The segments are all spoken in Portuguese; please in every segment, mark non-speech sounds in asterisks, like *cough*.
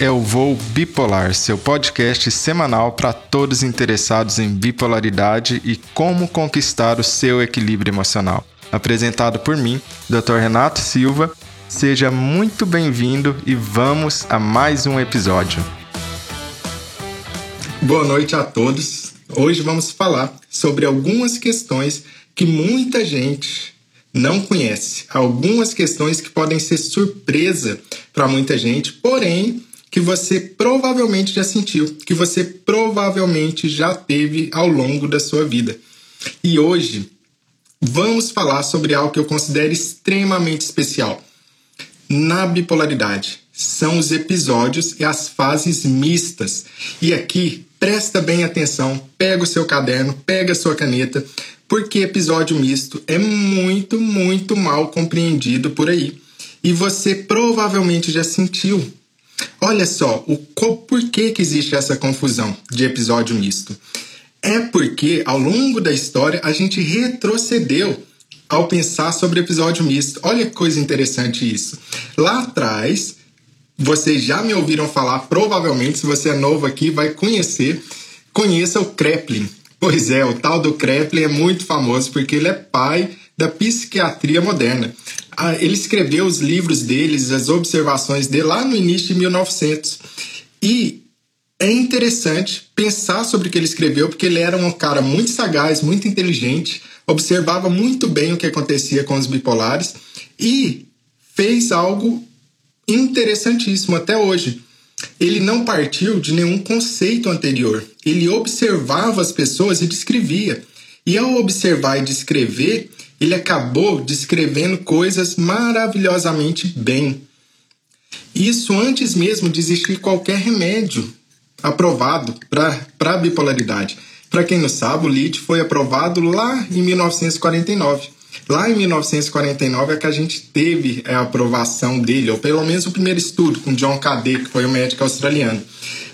é o Voo Bipolar, seu podcast semanal para todos interessados em bipolaridade e como conquistar o seu equilíbrio emocional. Apresentado por mim, Dr. Renato Silva. Seja muito bem-vindo e vamos a mais um episódio. Boa noite a todos. Hoje vamos falar sobre algumas questões que muita gente não conhece. Algumas questões que podem ser surpresa para muita gente, porém que você provavelmente já sentiu, que você provavelmente já teve ao longo da sua vida. E hoje vamos falar sobre algo que eu considero extremamente especial na bipolaridade. São os episódios e as fases mistas. E aqui, presta bem atenção, pega o seu caderno, pega a sua caneta, porque episódio misto é muito, muito mal compreendido por aí. E você provavelmente já sentiu. Olha só, o por que, que existe essa confusão de episódio misto? É porque ao longo da história a gente retrocedeu ao pensar sobre episódio misto. Olha que coisa interessante isso. Lá atrás, vocês já me ouviram falar, provavelmente, se você é novo aqui, vai conhecer. Conheça o Kreplin. Pois é, o tal do Kreplin é muito famoso porque ele é pai da psiquiatria moderna. Ah, ele escreveu os livros deles, as observações dele lá no início de 1900. E é interessante pensar sobre o que ele escreveu, porque ele era um cara muito sagaz, muito inteligente, observava muito bem o que acontecia com os bipolares e fez algo interessantíssimo até hoje. Ele não partiu de nenhum conceito anterior. Ele observava as pessoas e descrevia. E ao observar e descrever, ele acabou descrevendo coisas maravilhosamente bem. Isso antes mesmo de existir qualquer remédio aprovado para a bipolaridade. Para quem não sabe, o LIT foi aprovado lá em 1949. Lá em 1949 é que a gente teve a aprovação dele, ou pelo menos o primeiro estudo com John Cadet, que foi um médico australiano.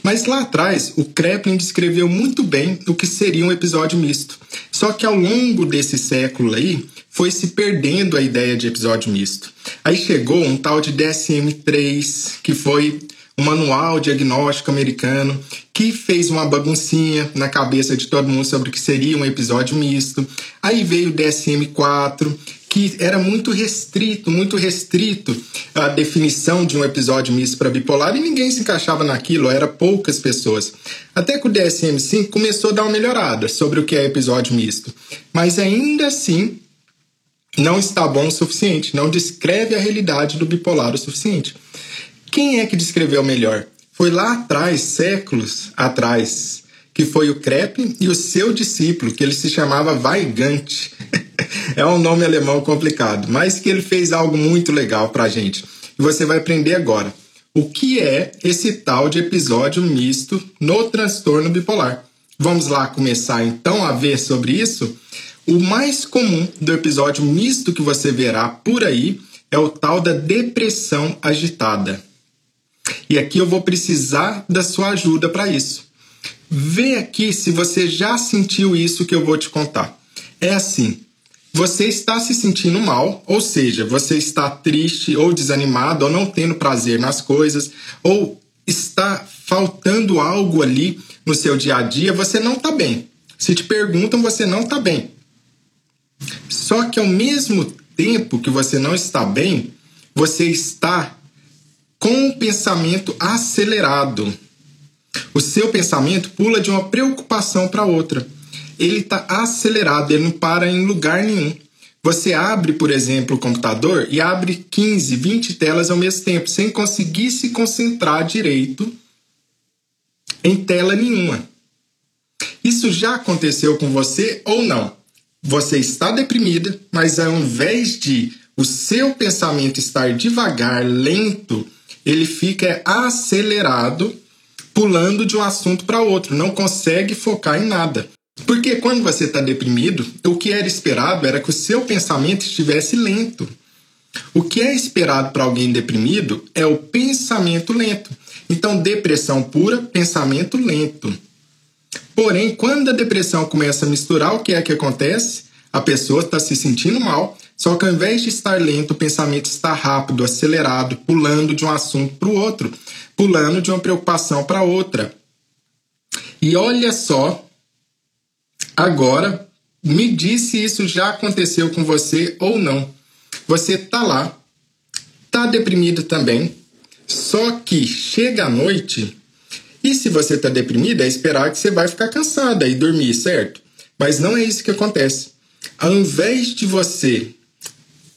Mas lá atrás, o Kreplin descreveu muito bem o que seria um episódio misto. Só que ao longo desse século aí, foi se perdendo a ideia de episódio misto. Aí chegou um tal de DSM-3, que foi um manual diagnóstico americano que fez uma baguncinha na cabeça de todo mundo sobre o que seria um episódio misto. Aí veio o DSM-4, que era muito restrito, muito restrito a definição de um episódio misto para bipolar e ninguém se encaixava naquilo, era poucas pessoas. Até que o DSM-5 começou a dar uma melhorada sobre o que é episódio misto. Mas ainda assim, não está bom o suficiente, não descreve a realidade do bipolar o suficiente. Quem é que descreveu melhor? Foi lá atrás, séculos atrás, que foi o Krepp e o seu discípulo, que ele se chamava Weigand. *laughs* é um nome alemão complicado, mas que ele fez algo muito legal para a gente. E você vai aprender agora. O que é esse tal de episódio misto no transtorno bipolar? Vamos lá começar então a ver sobre isso? O mais comum do episódio misto que você verá por aí é o tal da depressão agitada. E aqui eu vou precisar da sua ajuda para isso. Vê aqui se você já sentiu isso que eu vou te contar. É assim: você está se sentindo mal, ou seja, você está triste ou desanimado ou não tendo prazer nas coisas, ou está faltando algo ali no seu dia a dia, você não está bem. Se te perguntam, você não está bem. Só que ao mesmo tempo que você não está bem, você está com o pensamento acelerado. O seu pensamento pula de uma preocupação para outra. Ele está acelerado, ele não para em lugar nenhum. Você abre, por exemplo, o computador e abre 15, 20 telas ao mesmo tempo, sem conseguir se concentrar direito em tela nenhuma. Isso já aconteceu com você ou não? Você está deprimida, mas ao invés de o seu pensamento estar devagar, lento, ele fica acelerado, pulando de um assunto para outro, não consegue focar em nada. Porque quando você está deprimido, o que era esperado era que o seu pensamento estivesse lento. O que é esperado para alguém deprimido é o pensamento lento. Então, depressão pura, pensamento lento. Porém, quando a depressão começa a misturar, o que é que acontece? A pessoa está se sentindo mal, Só que ao invés de estar lento, o pensamento está rápido, acelerado, pulando de um assunto para o outro, pulando de uma preocupação para outra. E olha só, agora me diz se isso já aconteceu com você ou não. Você tá lá, tá deprimido também, só que chega a noite e se você tá deprimido, é esperar que você vai ficar cansada e dormir, certo? Mas não é isso que acontece. Ao invés de você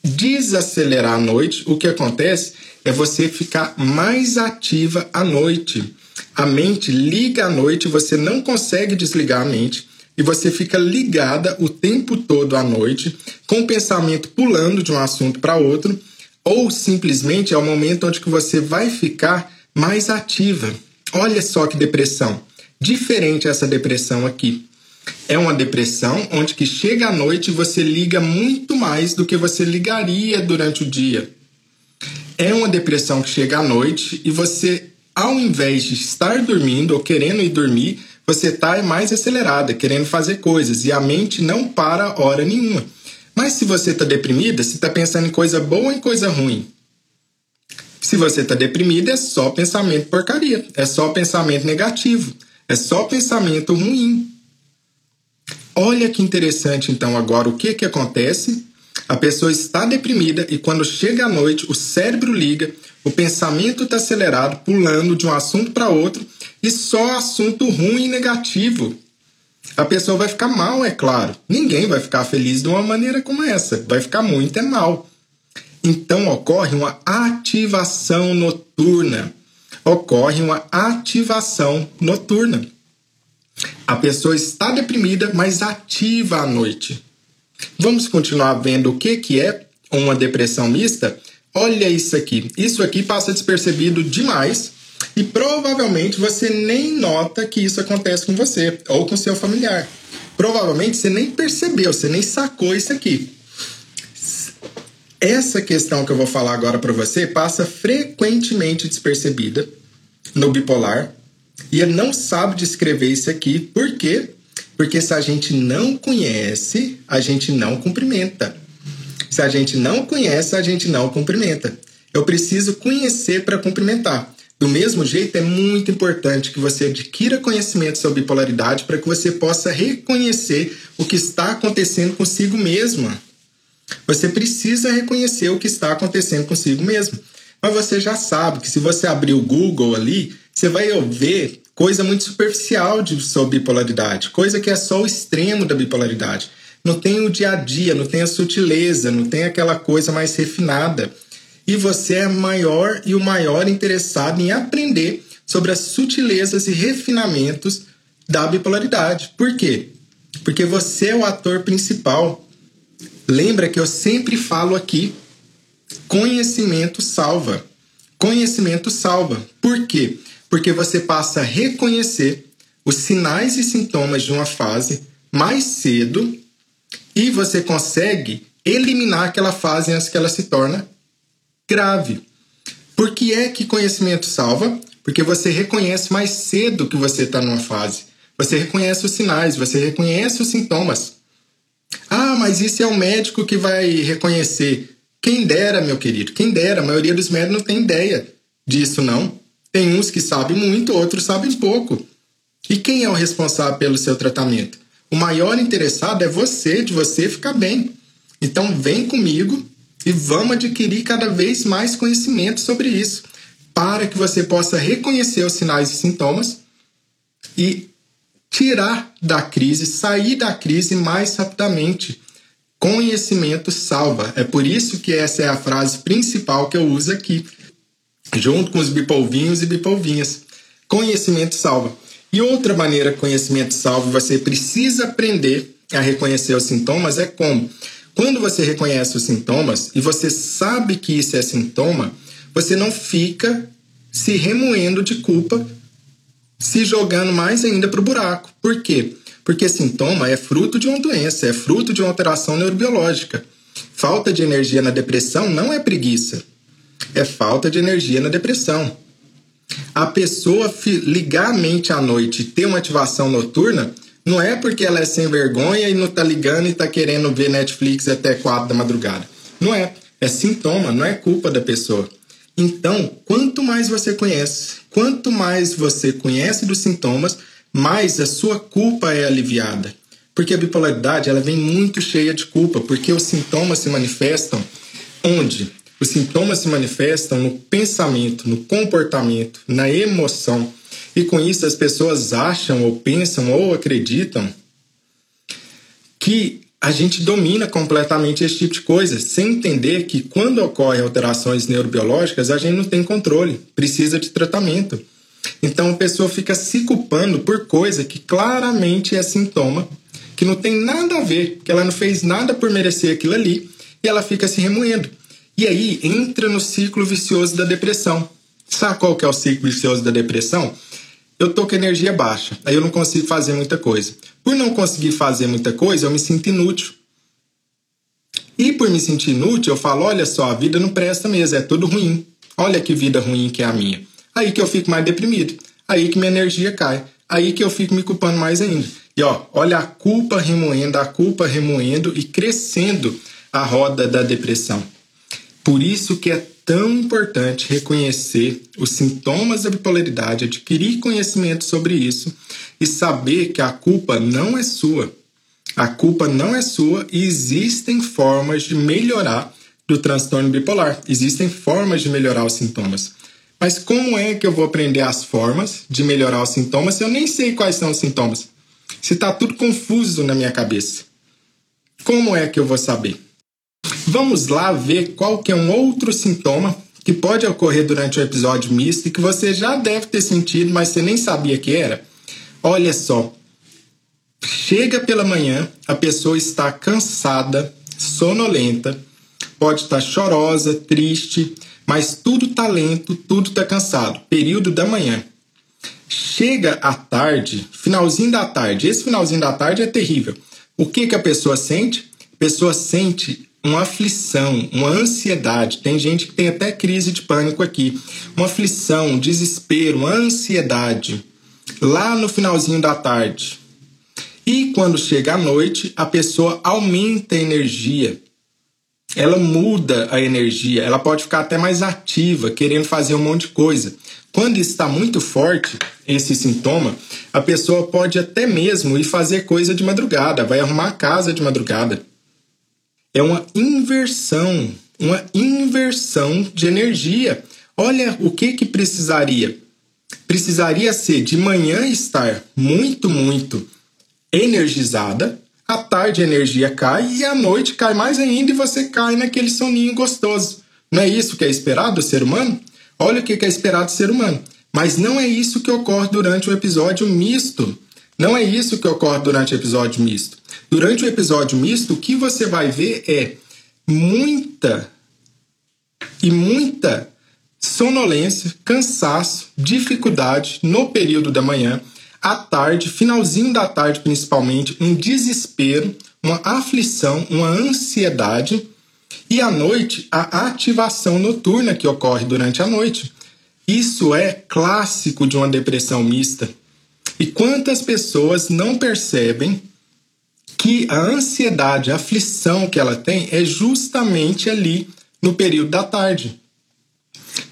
desacelerar à noite, o que acontece é você ficar mais ativa à noite. A mente liga à noite, você não consegue desligar a mente e você fica ligada o tempo todo à noite, com o pensamento pulando de um assunto para outro, ou simplesmente é o momento onde que você vai ficar mais ativa. Olha só que depressão. Diferente essa depressão aqui. É uma depressão onde que chega à noite você liga muito mais do que você ligaria durante o dia. É uma depressão que chega à noite e você, ao invés de estar dormindo ou querendo ir dormir, você está mais acelerada, querendo fazer coisas, e a mente não para hora nenhuma. Mas se você está deprimida, você está pensando em coisa boa em coisa ruim? Se você está deprimida, é só pensamento porcaria, é só pensamento negativo, é só pensamento ruim. Olha que interessante, então, agora o que, que acontece? A pessoa está deprimida e quando chega à noite, o cérebro liga, o pensamento está acelerado, pulando de um assunto para outro e só assunto ruim e negativo. A pessoa vai ficar mal, é claro. Ninguém vai ficar feliz de uma maneira como essa. Vai ficar muito é mal. Então ocorre uma ativação noturna. Ocorre uma ativação noturna. A pessoa está deprimida, mas ativa à noite. Vamos continuar vendo o que, que é uma depressão mista? Olha isso aqui. Isso aqui passa despercebido demais e provavelmente você nem nota que isso acontece com você ou com seu familiar. Provavelmente você nem percebeu, você nem sacou isso aqui. Essa questão que eu vou falar agora para você passa frequentemente despercebida no bipolar e não sabe descrever isso aqui. Por quê? Porque se a gente não conhece, a gente não cumprimenta. Se a gente não conhece, a gente não cumprimenta. Eu preciso conhecer para cumprimentar. Do mesmo jeito, é muito importante que você adquira conhecimento sobre bipolaridade para que você possa reconhecer o que está acontecendo consigo mesma. Você precisa reconhecer o que está acontecendo consigo mesmo. Mas você já sabe que se você abrir o Google ali, você vai ver coisa muito superficial de, sobre bipolaridade, coisa que é só o extremo da bipolaridade. Não tem o dia a dia, não tem a sutileza, não tem aquela coisa mais refinada e você é maior e o maior interessado em aprender sobre as sutilezas e refinamentos da bipolaridade. Por quê? Porque você é o ator principal. Lembra que eu sempre falo aqui: conhecimento salva. Conhecimento salva. Por quê? Porque você passa a reconhecer os sinais e sintomas de uma fase mais cedo e você consegue eliminar aquela fase antes que ela se torne grave. Por que é que conhecimento salva? Porque você reconhece mais cedo que você está numa fase. Você reconhece os sinais, você reconhece os sintomas. Ah, mas isso é o médico que vai reconhecer. Quem dera, meu querido, quem dera. A maioria dos médicos não tem ideia disso, não. Tem uns que sabem muito, outros sabem pouco. E quem é o responsável pelo seu tratamento? O maior interessado é você, de você ficar bem. Então vem comigo e vamos adquirir cada vez mais conhecimento sobre isso, para que você possa reconhecer os sinais e sintomas e tirar da crise, sair da crise mais rapidamente. Conhecimento salva. É por isso que essa é a frase principal que eu uso aqui, junto com os bipolvinhos e bipolvinhas. Conhecimento salva. E outra maneira que conhecimento salva, você precisa aprender a reconhecer os sintomas é como quando você reconhece os sintomas e você sabe que isso é sintoma, você não fica se remoendo de culpa, se jogando mais ainda para o buraco. Por quê? Porque sintoma é fruto de uma doença, é fruto de uma alteração neurobiológica. Falta de energia na depressão não é preguiça, é falta de energia na depressão. A pessoa ligar a mente à noite e ter uma ativação noturna não é porque ela é sem vergonha e não tá ligando e tá querendo ver Netflix até quatro da madrugada. Não é. É sintoma, não é culpa da pessoa. Então, quanto mais você conhece, quanto mais você conhece dos sintomas, mais a sua culpa é aliviada. Porque a bipolaridade ela vem muito cheia de culpa, porque os sintomas se manifestam onde? Os sintomas se manifestam no pensamento, no comportamento, na emoção. E com isso as pessoas acham ou pensam ou acreditam que a gente domina completamente esse tipo de coisa, sem entender que quando ocorrem alterações neurobiológicas, a gente não tem controle, precisa de tratamento. Então a pessoa fica se culpando por coisa que claramente é sintoma, que não tem nada a ver, que ela não fez nada por merecer aquilo ali, e ela fica se remoendo. E aí entra no ciclo vicioso da depressão. Sabe qual que é o ciclo vicioso da depressão? Eu tô com energia baixa, aí eu não consigo fazer muita coisa. Por não conseguir fazer muita coisa, eu me sinto inútil. E por me sentir inútil, eu falo: olha só, a vida não presta mesmo, é tudo ruim. Olha que vida ruim que é a minha. Aí que eu fico mais deprimido. Aí que minha energia cai. Aí que eu fico me culpando mais ainda. E ó, olha a culpa remoendo, a culpa remoendo e crescendo a roda da depressão. Por isso que é tão importante reconhecer os sintomas da bipolaridade, adquirir conhecimento sobre isso e saber que a culpa não é sua. A culpa não é sua e existem formas de melhorar do transtorno bipolar. Existem formas de melhorar os sintomas. Mas como é que eu vou aprender as formas de melhorar os sintomas se eu nem sei quais são os sintomas? Se está tudo confuso na minha cabeça. Como é que eu vou saber? Vamos lá ver qual que é um outro sintoma que pode ocorrer durante o episódio misto e que você já deve ter sentido, mas você nem sabia que era. Olha só, chega pela manhã, a pessoa está cansada, sonolenta, pode estar chorosa, triste, mas tudo está lento, tudo está cansado. Período da manhã. Chega à tarde, finalzinho da tarde. Esse finalzinho da tarde é terrível. O que que a pessoa sente? A pessoa sente uma aflição, uma ansiedade. Tem gente que tem até crise de pânico aqui. Uma aflição, um desespero, uma ansiedade. Lá no finalzinho da tarde. E quando chega a noite, a pessoa aumenta a energia. Ela muda a energia, ela pode ficar até mais ativa, querendo fazer um monte de coisa. Quando está muito forte, esse sintoma, a pessoa pode até mesmo ir fazer coisa de madrugada, vai arrumar a casa de madrugada é uma inversão, uma inversão de energia. Olha o que que precisaria. Precisaria ser de manhã estar muito, muito energizada, à tarde a energia cai e à noite cai mais ainda e você cai naquele soninho gostoso. Não é isso que é esperado do ser humano? Olha o que é esperado do ser humano. Mas não é isso que ocorre durante o episódio misto. Não é isso que ocorre durante o episódio misto. Durante o episódio misto, o que você vai ver é muita e muita sonolência, cansaço, dificuldade no período da manhã, à tarde, finalzinho da tarde principalmente, um desespero, uma aflição, uma ansiedade e à noite a ativação noturna que ocorre durante a noite. Isso é clássico de uma depressão mista. E quantas pessoas não percebem que a ansiedade, a aflição que ela tem é justamente ali no período da tarde.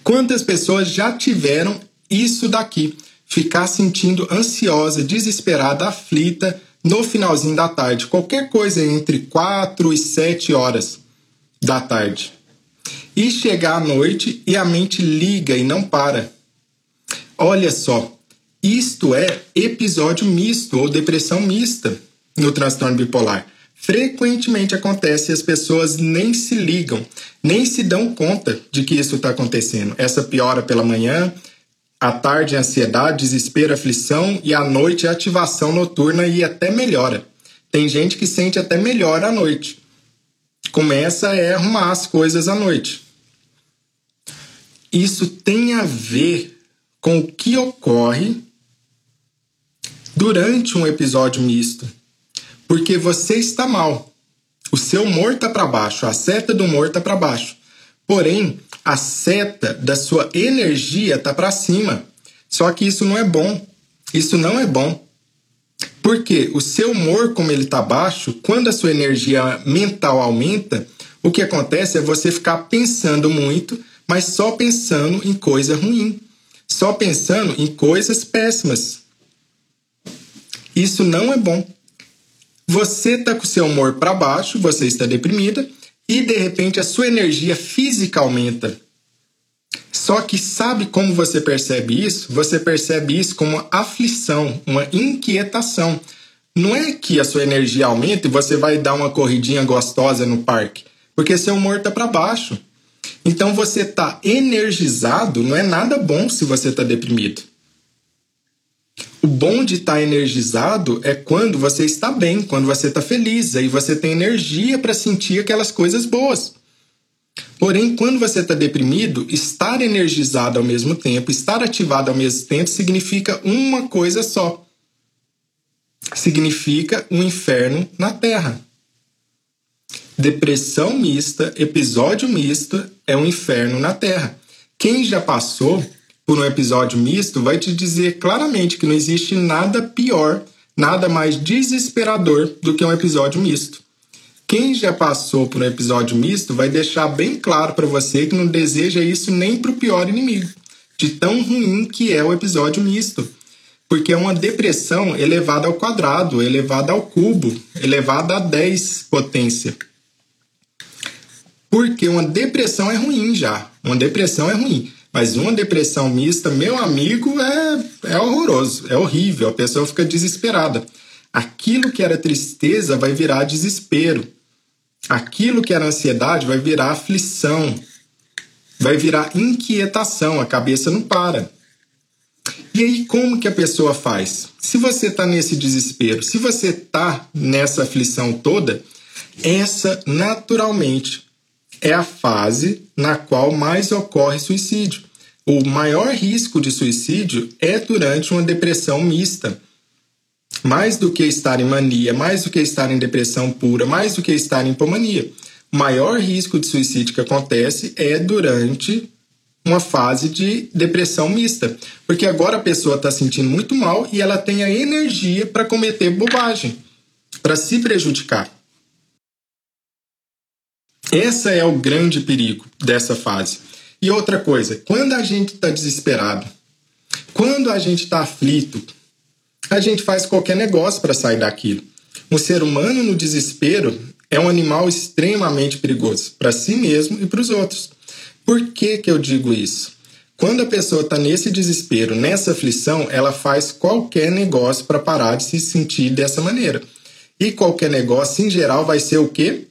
Quantas pessoas já tiveram isso daqui? Ficar sentindo ansiosa, desesperada, aflita no finalzinho da tarde, qualquer coisa entre 4 e 7 horas da tarde. E chegar à noite e a mente liga e não para. Olha só, isto é episódio misto ou depressão mista no transtorno bipolar. Frequentemente acontece e as pessoas nem se ligam, nem se dão conta de que isso está acontecendo. Essa piora pela manhã, à tarde ansiedade, desespero, aflição e à noite ativação noturna e até melhora. Tem gente que sente até melhor à noite. Começa a arrumar as coisas à noite. Isso tem a ver com o que ocorre durante um episódio misto. Porque você está mal. O seu humor está para baixo, a seta do humor está para baixo. Porém, a seta da sua energia está para cima. Só que isso não é bom. Isso não é bom. Porque o seu humor, como ele está baixo, quando a sua energia mental aumenta, O que acontece é você ficar pensando muito, mas só pensando em coisa ruim, só pensando em coisas péssimas. Isso não é bom. Você está com seu humor para baixo, você está deprimida e de repente a sua energia física aumenta. Só que sabe como você percebe isso? Você percebe isso como uma aflição, uma inquietação. Não é que a sua energia aumenta e você vai dar uma corridinha gostosa no parque, porque seu humor está para baixo. Então você está energizado, não é nada bom se você está deprimido. O bom de estar tá energizado é quando você está bem, quando você está feliz, aí você tem energia para sentir aquelas coisas boas. Porém, quando você está deprimido, estar energizado ao mesmo tempo, estar ativado ao mesmo tempo, significa uma coisa só. Significa um inferno na Terra. Depressão mista, episódio misto é um inferno na Terra. Quem já passou por um episódio misto vai te dizer claramente que não existe nada pior, nada mais desesperador do que um episódio misto. Quem já passou por um episódio misto vai deixar bem claro para você que não deseja isso nem para o pior inimigo, de tão ruim que é o episódio misto. Porque é uma depressão elevada ao quadrado, elevada ao cubo, elevada a 10 potência. Porque uma depressão é ruim já. Uma depressão é ruim. Mas uma depressão mista, meu amigo, é, é horroroso, é horrível, a pessoa fica desesperada. Aquilo que era tristeza vai virar desespero. Aquilo que era ansiedade vai virar aflição. Vai virar inquietação, a cabeça não para. E aí, como que a pessoa faz? Se você está nesse desespero, se você está nessa aflição toda, essa naturalmente é a fase na qual mais ocorre suicídio. O maior risco de suicídio é durante uma depressão mista. Mais do que estar em mania, mais do que estar em depressão pura, mais do que estar em hipomania. O maior risco de suicídio que acontece é durante uma fase de depressão mista. Porque agora a pessoa está sentindo muito mal e ela tem a energia para cometer bobagem, para se prejudicar. Essa é o grande perigo dessa fase. E outra coisa, quando a gente está desesperado, quando a gente está aflito, a gente faz qualquer negócio para sair daquilo. Um ser humano no desespero é um animal extremamente perigoso para si mesmo e para os outros. Por que, que eu digo isso? Quando a pessoa está nesse desespero, nessa aflição, ela faz qualquer negócio para parar de se sentir dessa maneira. E qualquer negócio, em geral, vai ser o quê?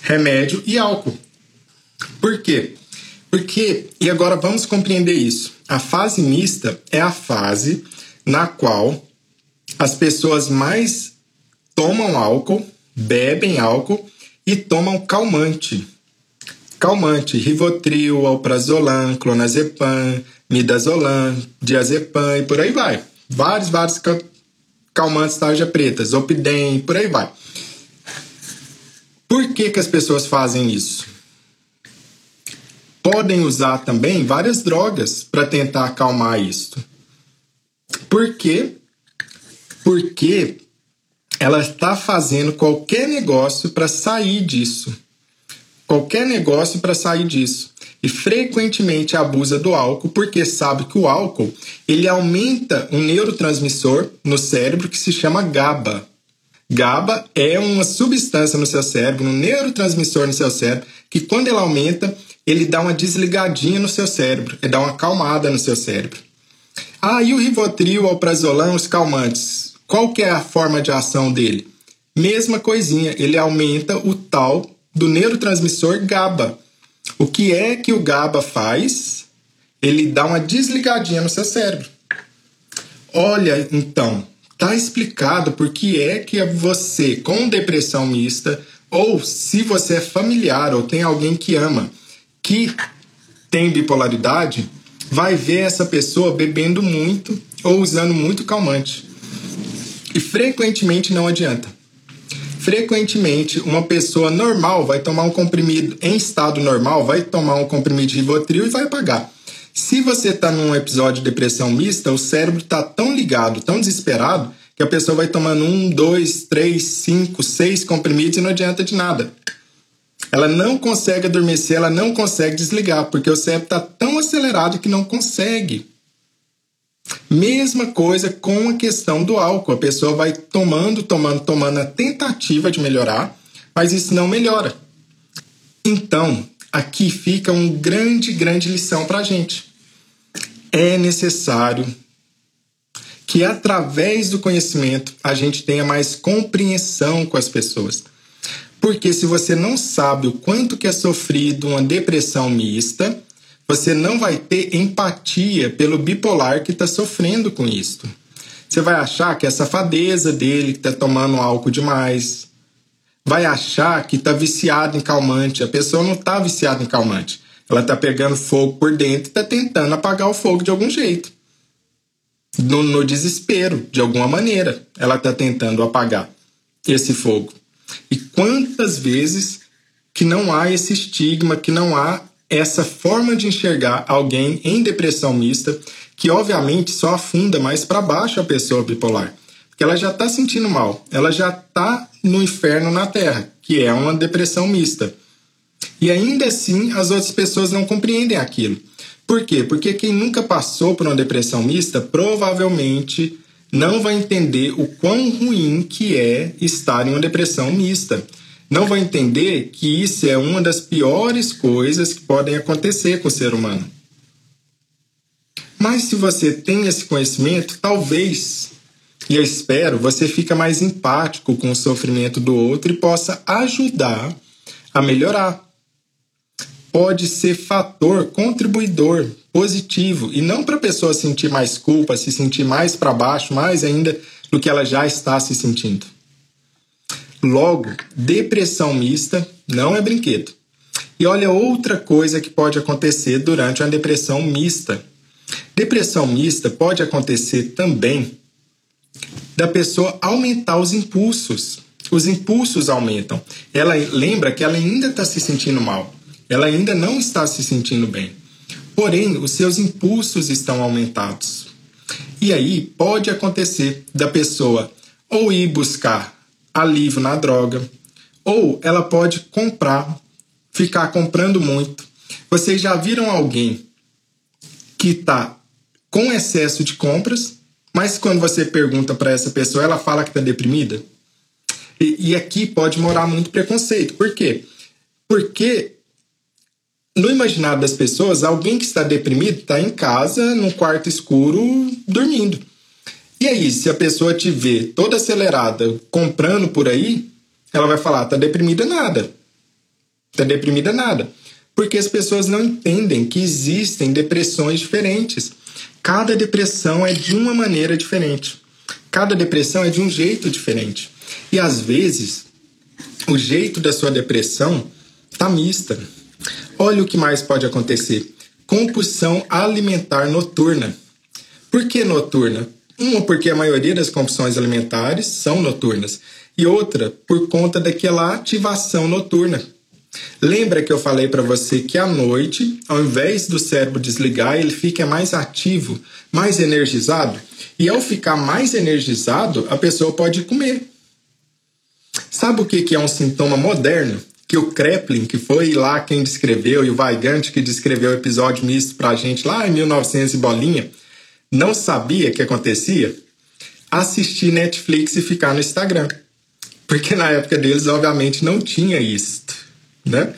Remédio e álcool. Por quê? Porque, e agora vamos compreender isso. A fase mista é a fase na qual as pessoas mais tomam álcool, bebem álcool e tomam calmante. Calmante, Rivotril, Alprazolam, Clonazepam, Midazolam, Diazepam e por aí vai. Vários, vários calmantes tarja preta, Zopidem, por aí vai. Por que, que as pessoas fazem isso? Podem usar também várias drogas para tentar acalmar isto. Por quê? Porque ela está fazendo qualquer negócio para sair disso. Qualquer negócio para sair disso. E frequentemente abusa do álcool porque sabe que o álcool ele aumenta um neurotransmissor no cérebro que se chama GABA. GABA é uma substância no seu cérebro, um neurotransmissor no seu cérebro, que quando ele aumenta, ele dá uma desligadinha no seu cérebro, ele dá uma acalmada no seu cérebro. Ah, e o Rivotril, o Alprazolam, os calmantes, qual que é a forma de ação dele? Mesma coisinha, ele aumenta o tal do neurotransmissor GABA. O que é que o GABA faz? Ele dá uma desligadinha no seu cérebro. Olha, então, Tá explicado por que é que você com depressão mista ou se você é familiar ou tem alguém que ama que tem bipolaridade, vai ver essa pessoa bebendo muito ou usando muito calmante. E frequentemente não adianta. Frequentemente, uma pessoa normal vai tomar um comprimido em estado normal, vai tomar um comprimido de Rivotril e vai apagar. Se você está num episódio de depressão mista, o cérebro está tão ligado, tão desesperado, que a pessoa vai tomando um, dois, três, cinco, seis comprimidos e não adianta de nada. Ela não consegue adormecer, ela não consegue desligar, porque o cérebro está tão acelerado que não consegue. Mesma coisa com a questão do álcool. A pessoa vai tomando, tomando, tomando a tentativa de melhorar, mas isso não melhora. Então, aqui fica uma grande, grande lição para a gente. É necessário que através do conhecimento a gente tenha mais compreensão com as pessoas. Porque se você não sabe o quanto que é sofrido uma depressão mista, você não vai ter empatia pelo bipolar que está sofrendo com isto. Você vai achar que é safadeza dele, que está tomando álcool demais. Vai achar que está viciado em calmante. A pessoa não está viciada em calmante. Ela está pegando fogo por dentro e está tentando apagar o fogo de algum jeito. No, no desespero, de alguma maneira, ela está tentando apagar esse fogo. E quantas vezes que não há esse estigma, que não há essa forma de enxergar alguém em depressão mista, que obviamente só afunda mais para baixo a pessoa bipolar. Ela já está sentindo mal, ela já está no inferno na Terra, que é uma depressão mista. E ainda assim as outras pessoas não compreendem aquilo. Por quê? Porque quem nunca passou por uma depressão mista provavelmente não vai entender o quão ruim que é estar em uma depressão mista. Não vai entender que isso é uma das piores coisas que podem acontecer com o ser humano. Mas se você tem esse conhecimento, talvez, e eu espero, você fica mais empático com o sofrimento do outro e possa ajudar a melhorar pode ser fator contribuidor positivo e não para a pessoa sentir mais culpa, se sentir mais para baixo, mais ainda do que ela já está se sentindo. Logo, depressão mista não é brinquedo. E olha outra coisa que pode acontecer durante uma depressão mista. Depressão mista pode acontecer também da pessoa aumentar os impulsos. Os impulsos aumentam. Ela lembra que ela ainda está se sentindo mal ela ainda não está se sentindo bem. Porém, os seus impulsos estão aumentados. E aí pode acontecer da pessoa ou ir buscar alívio na droga, ou ela pode comprar, ficar comprando muito. Vocês já viram alguém que está com excesso de compras, mas quando você pergunta para essa pessoa, ela fala que está deprimida? E, e aqui pode morar muito preconceito. Por quê? Porque no imaginário das pessoas, alguém que está deprimido está em casa, num quarto escuro, dormindo. E aí, se a pessoa te vê toda acelerada, comprando por aí, ela vai falar: tá deprimida nada. Tá deprimida nada. Porque as pessoas não entendem que existem depressões diferentes. Cada depressão é de uma maneira diferente. Cada depressão é de um jeito diferente. E às vezes, o jeito da sua depressão tá mista Olha o que mais pode acontecer: compulsão alimentar noturna. Por que noturna? Uma, porque a maioria das compulsões alimentares são noturnas, e outra, por conta daquela ativação noturna. Lembra que eu falei para você que à noite, ao invés do cérebro desligar, ele fica mais ativo, mais energizado? E ao ficar mais energizado, a pessoa pode comer. Sabe o que é um sintoma moderno? que o Kreplin, que foi lá quem descreveu, e o Weigand, que descreveu o episódio misto pra gente lá em 1900 e bolinha, não sabia que acontecia? Assistir Netflix e ficar no Instagram. Porque na época deles, obviamente, não tinha isso, né?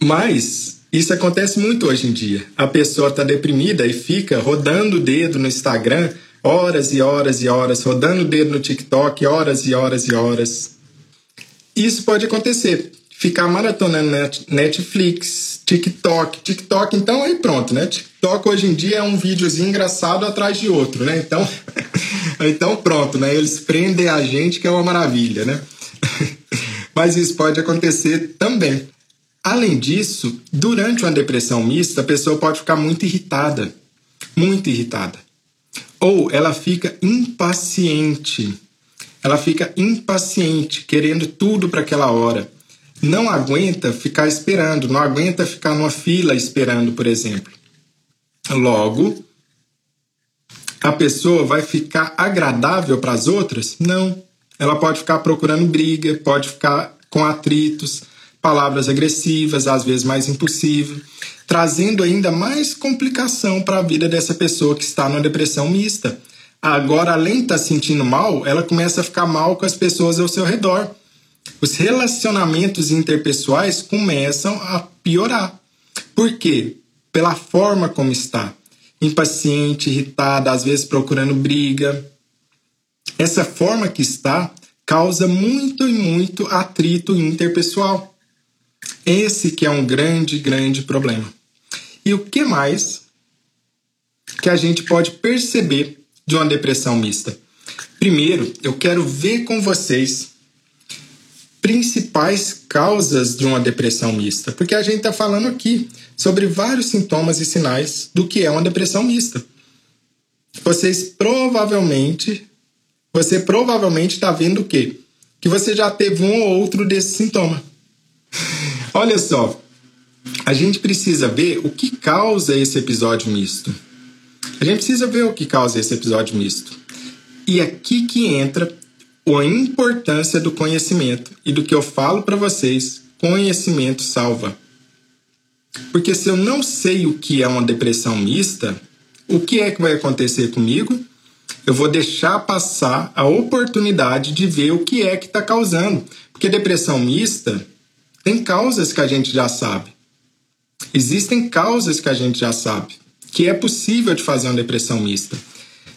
Mas isso acontece muito hoje em dia. A pessoa está deprimida e fica rodando o dedo no Instagram horas e horas e horas, rodando o dedo no TikTok horas e horas e horas. Isso pode acontecer. Ficar maratonando Netflix, TikTok. TikTok, então, aí pronto, né? TikTok hoje em dia é um videozinho engraçado atrás de outro, né? Então, *laughs* então pronto, né? Eles prendem a gente, que é uma maravilha, né? *laughs* Mas isso pode acontecer também. Além disso, durante uma depressão mista, a pessoa pode ficar muito irritada. Muito irritada. Ou ela fica impaciente ela fica impaciente, querendo tudo para aquela hora. Não aguenta ficar esperando, não aguenta ficar numa fila esperando, por exemplo. Logo, a pessoa vai ficar agradável para as outras? Não. Ela pode ficar procurando briga, pode ficar com atritos, palavras agressivas, às vezes mais impulsivo, trazendo ainda mais complicação para a vida dessa pessoa que está numa depressão mista. Agora, além de estar tá sentindo mal, ela começa a ficar mal com as pessoas ao seu redor. Os relacionamentos interpessoais começam a piorar. Por quê? Pela forma como está. Impaciente, irritada, às vezes procurando briga. Essa forma que está causa muito e muito atrito interpessoal. Esse que é um grande, grande problema. E o que mais que a gente pode perceber de uma depressão mista? Primeiro, eu quero ver com vocês principais causas de uma depressão mista, porque a gente está falando aqui sobre vários sintomas e sinais do que é uma depressão mista. Vocês provavelmente, você provavelmente está vendo o quê? Que você já teve um ou outro desses sintomas. *laughs* Olha só, a gente precisa ver o que causa esse episódio misto. A gente precisa ver o que causa esse episódio misto. E aqui que entra a importância do conhecimento e do que eu falo para vocês, conhecimento salva. Porque se eu não sei o que é uma depressão mista, o que é que vai acontecer comigo? Eu vou deixar passar a oportunidade de ver o que é que está causando. Porque depressão mista tem causas que a gente já sabe. Existem causas que a gente já sabe que é possível de fazer uma depressão mista.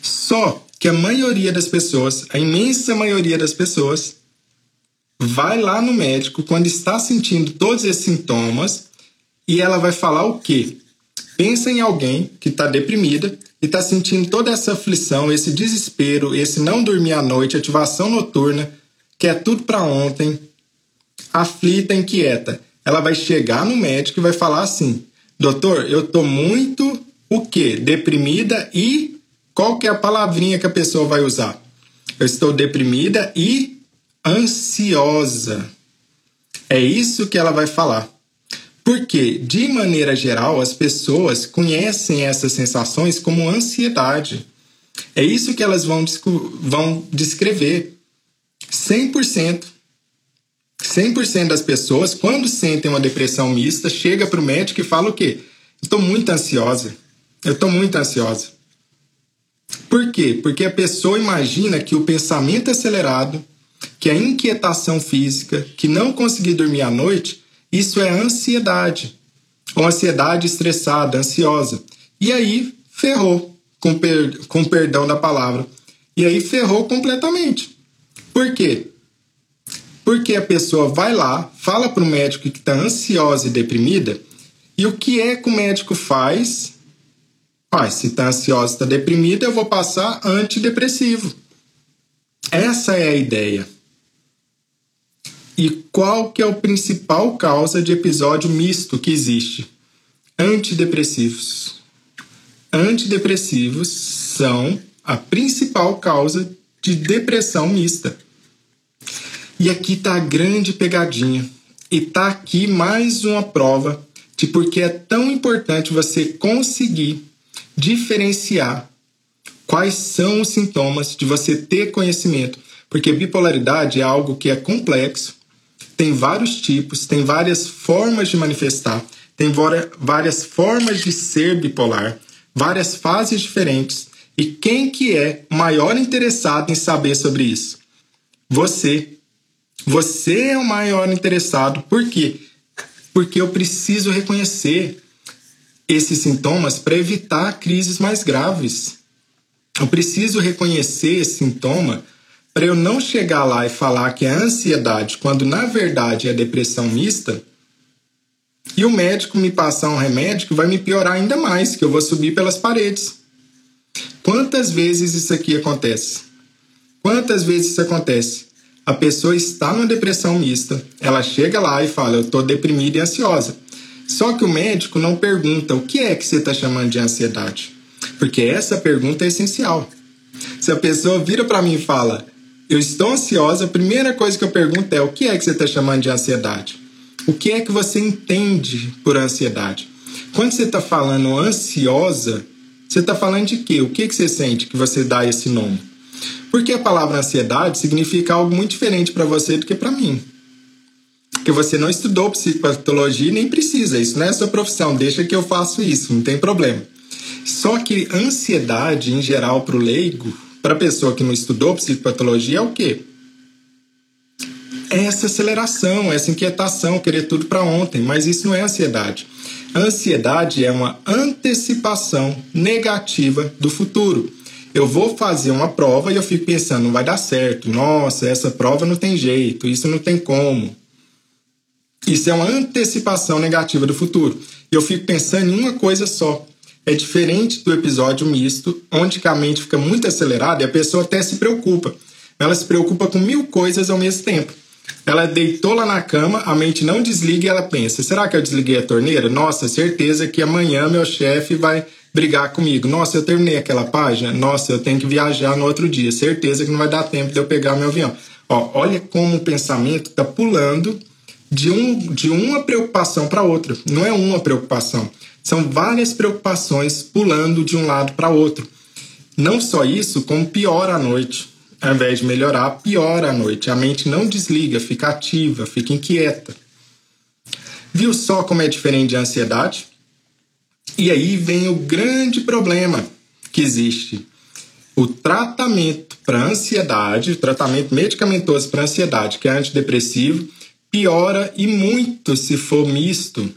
Só que a maioria das pessoas, a imensa maioria das pessoas, vai lá no médico quando está sentindo todos esses sintomas e ela vai falar o quê? Pensa em alguém que está deprimida e está sentindo toda essa aflição, esse desespero, esse não dormir à noite, ativação noturna, que é tudo para ontem, aflita, inquieta. Ela vai chegar no médico e vai falar assim: Doutor, eu tô muito o quê? Deprimida e qual que é a palavrinha que a pessoa vai usar? Eu estou deprimida e ansiosa. É isso que ela vai falar. Porque, de maneira geral, as pessoas conhecem essas sensações como ansiedade. É isso que elas vão, vão descrever. 100%. 100% das pessoas, quando sentem uma depressão mista, chega para o médico e fala o quê? Estou muito ansiosa. Eu estou muito ansiosa. Por quê? Porque a pessoa imagina que o pensamento acelerado, que a inquietação física, que não conseguir dormir à noite, isso é ansiedade. Ou ansiedade estressada, ansiosa. E aí ferrou, com, per, com perdão da palavra. E aí ferrou completamente. Por quê? Porque a pessoa vai lá, fala para o médico que está ansiosa e deprimida, e o que é que o médico faz? Ah, se está ansiosa, está deprimida, eu vou passar antidepressivo. Essa é a ideia. E qual que é o principal causa de episódio misto que existe? Antidepressivos. Antidepressivos são a principal causa de depressão mista. E aqui está a grande pegadinha. E está aqui mais uma prova de por que é tão importante você conseguir diferenciar quais são os sintomas de você ter conhecimento. Porque bipolaridade é algo que é complexo, tem vários tipos, tem várias formas de manifestar, tem várias formas de ser bipolar, várias fases diferentes. E quem que é o maior interessado em saber sobre isso? Você. Você é o maior interessado. Por quê? Porque eu preciso reconhecer esses sintomas para evitar crises mais graves. Eu preciso reconhecer esse sintoma para eu não chegar lá e falar que é ansiedade, quando na verdade é depressão mista, e o médico me passar um remédio que vai me piorar ainda mais, que eu vou subir pelas paredes. Quantas vezes isso aqui acontece? Quantas vezes isso acontece? A pessoa está numa depressão mista, ela chega lá e fala: Eu estou deprimida e ansiosa. Só que o médico não pergunta o que é que você está chamando de ansiedade, porque essa pergunta é essencial. Se a pessoa vira para mim e fala: eu estou ansiosa, a primeira coisa que eu pergunto é: o que é que você está chamando de ansiedade? O que é que você entende por ansiedade? Quando você está falando ansiosa, você está falando de quê? O que, que você sente que você dá esse nome? Porque a palavra ansiedade significa algo muito diferente para você do que para mim. que você não estudou psicopatologia e nem precisa. Isso não é sua profissão, deixa que eu faço isso, não tem problema. Só que ansiedade, em geral, para o leigo, para pessoa que não estudou psicopatologia, é o quê? É essa aceleração, essa inquietação, querer tudo para ontem, mas isso não é ansiedade. A ansiedade é uma antecipação negativa do futuro. Eu vou fazer uma prova e eu fico pensando, não vai dar certo. Nossa, essa prova não tem jeito, isso não tem como. Isso é uma antecipação negativa do futuro. Eu fico pensando em uma coisa só. É diferente do episódio misto, onde a mente fica muito acelerada e a pessoa até se preocupa. Ela se preocupa com mil coisas ao mesmo tempo. Ela deitou lá na cama, a mente não desliga e ela pensa: será que eu desliguei a torneira? Nossa, certeza que amanhã meu chefe vai brigar comigo. Nossa, eu terminei aquela página. Nossa, eu tenho que viajar no outro dia. Certeza que não vai dar tempo de eu pegar meu avião. Ó, olha como o pensamento está pulando de, um, de uma preocupação para outra. Não é uma preocupação. São várias preocupações pulando de um lado para outro. Não só isso, como piora a noite. Ao invés de melhorar, piora a noite. A mente não desliga, fica ativa, fica inquieta. Viu só como é diferente de ansiedade? E aí vem o grande problema que existe. O tratamento para ansiedade, o tratamento medicamentoso para ansiedade, que é antidepressivo, piora e muito se for misto.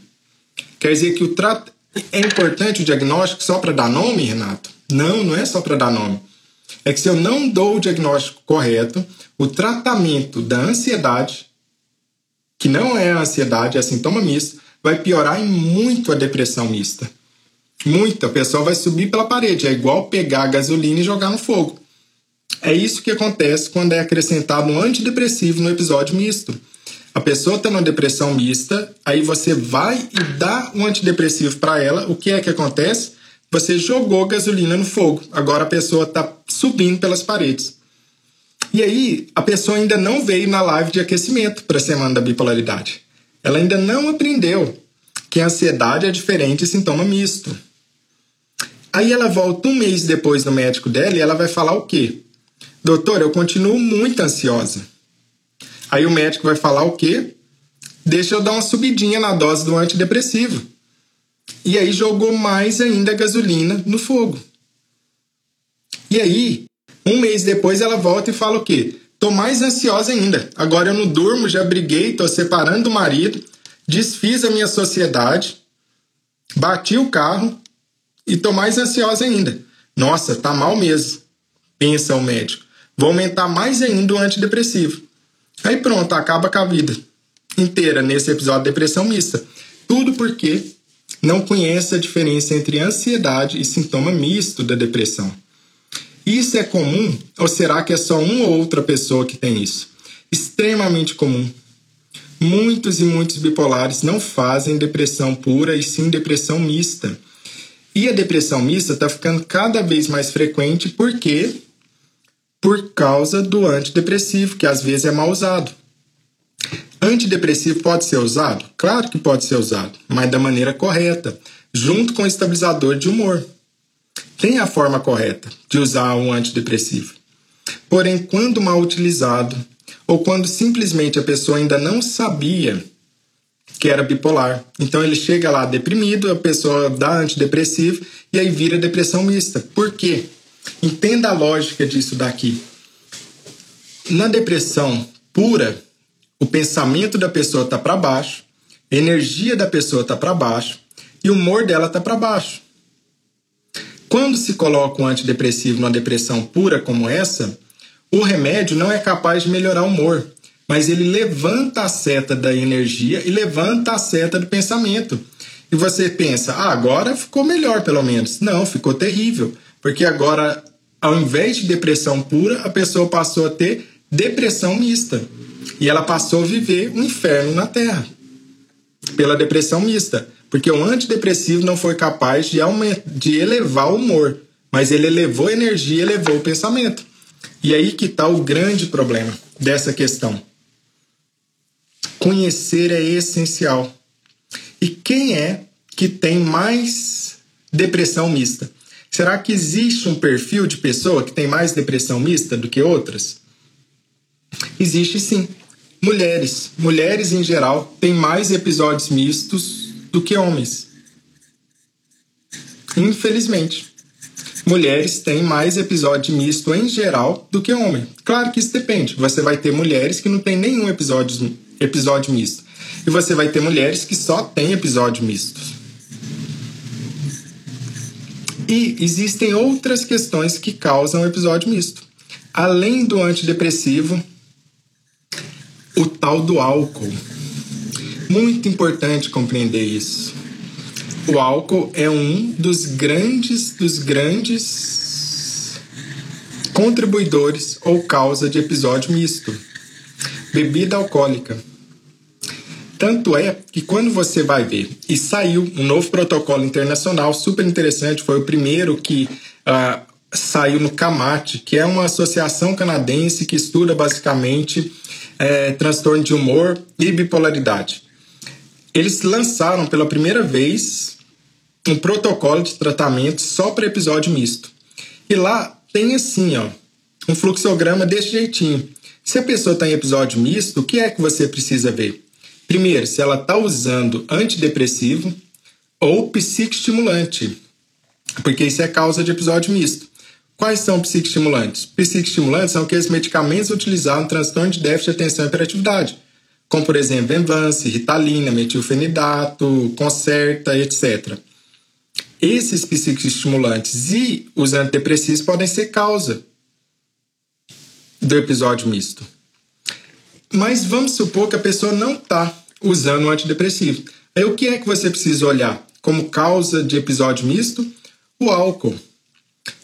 Quer dizer que o tra... é importante o diagnóstico só para dar nome, Renato? Não, não é só para dar nome. É que se eu não dou o diagnóstico correto, o tratamento da ansiedade, que não é a ansiedade, é sintoma misto, vai piorar em muito a depressão mista. Muito, a pessoa vai subir pela parede, é igual pegar gasolina e jogar no fogo. É isso que acontece quando é acrescentado um antidepressivo no episódio misto. A pessoa está numa depressão mista, aí você vai e dá um antidepressivo para ela. O que é que acontece? Você jogou gasolina no fogo. Agora a pessoa está subindo pelas paredes. E aí, a pessoa ainda não veio na live de aquecimento para a semana da bipolaridade. Ela ainda não aprendeu que a ansiedade é diferente de sintoma misto. Aí ela volta um mês depois no médico dela e ela vai falar o quê? Doutor, eu continuo muito ansiosa. Aí o médico vai falar o quê? Deixa eu dar uma subidinha na dose do antidepressivo. E aí jogou mais ainda gasolina no fogo. E aí, um mês depois ela volta e fala o quê? Tô mais ansiosa ainda. Agora eu não durmo, já briguei, tô separando do marido, desfiz a minha sociedade, bati o carro e tô mais ansiosa ainda. Nossa, tá mal mesmo, pensa o médico. Vou aumentar mais ainda o antidepressivo. Aí pronto, acaba com a vida inteira nesse episódio de depressão mista. Tudo porque não conhece a diferença entre ansiedade e sintoma misto da depressão. Isso é comum ou será que é só uma ou outra pessoa que tem isso? Extremamente comum. Muitos e muitos bipolares não fazem depressão pura e sim depressão mista. E a depressão mista está ficando cada vez mais frequente porque por causa do antidepressivo, que às vezes é mal usado. Antidepressivo pode ser usado? Claro que pode ser usado, mas da maneira correta, junto com o estabilizador de humor. Tem a forma correta de usar um antidepressivo. Porém, quando mal utilizado, ou quando simplesmente a pessoa ainda não sabia que era bipolar. Então ele chega lá deprimido, a pessoa dá antidepressivo e aí vira depressão mista. Por quê? Entenda a lógica disso daqui. Na depressão pura, o pensamento da pessoa está para baixo, a energia da pessoa está para baixo e o humor dela está para baixo. Quando se coloca um antidepressivo numa depressão pura como essa, o remédio não é capaz de melhorar o humor, mas ele levanta a seta da energia e levanta a seta do pensamento. E você pensa, ah, agora ficou melhor pelo menos. Não, ficou terrível. Porque agora, ao invés de depressão pura, a pessoa passou a ter depressão mista. E ela passou a viver um inferno na Terra pela depressão mista. Porque o antidepressivo não foi capaz de, aumentar, de elevar o humor, mas ele elevou a energia, elevou o pensamento. E aí que está o grande problema dessa questão. Conhecer é essencial. E quem é que tem mais depressão mista? Será que existe um perfil de pessoa que tem mais depressão mista do que outras? Existe sim. mulheres. Mulheres, em geral, têm mais episódios mistos do que homens. Infelizmente. Mulheres têm mais episódio misto em geral do que homem. Claro que isso depende. Você vai ter mulheres que não tem nenhum episódio, episódio misto. E você vai ter mulheres que só têm episódio misto. E existem outras questões que causam episódio misto. Além do antidepressivo, o tal do álcool. Muito importante compreender isso. O álcool é um dos grandes dos grandes contribuidores ou causa de episódio misto. Bebida alcoólica. Tanto é que quando você vai ver, e saiu um novo protocolo internacional super interessante, foi o primeiro que uh, saiu no CAMAT, que é uma associação canadense que estuda basicamente é, transtorno de humor e bipolaridade. Eles lançaram pela primeira vez um protocolo de tratamento só para episódio misto. E lá tem assim, ó, um fluxograma desse jeitinho. Se a pessoa está em episódio misto, o que é que você precisa ver? Primeiro, se ela está usando antidepressivo ou psicoestimulante, porque isso é causa de episódio misto. Quais são psicoestimulantes? Psicoestimulantes são aqueles medicamentos utilizados no transtorno de déficit de atenção e hiperatividade, como por exemplo Venvance, Ritalina, metilfenidato, Concerta, etc. Esses psicoestimulantes e os antidepressivos podem ser causa do episódio misto. Mas vamos supor que a pessoa não está usando o antidepressivo. Aí o que é que você precisa olhar como causa de episódio misto? O álcool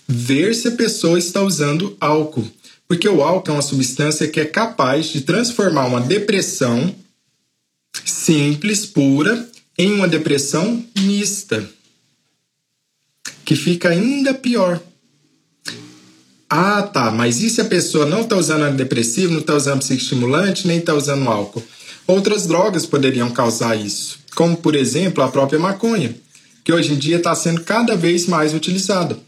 ver se a pessoa está usando álcool, porque o álcool é uma substância que é capaz de transformar uma depressão simples, pura, em uma depressão mista, que fica ainda pior. Ah, tá, mas e se a pessoa não está usando antidepressivo, não está usando psicoestimulante, nem está usando álcool? Outras drogas poderiam causar isso, como por exemplo a própria maconha, que hoje em dia está sendo cada vez mais utilizada.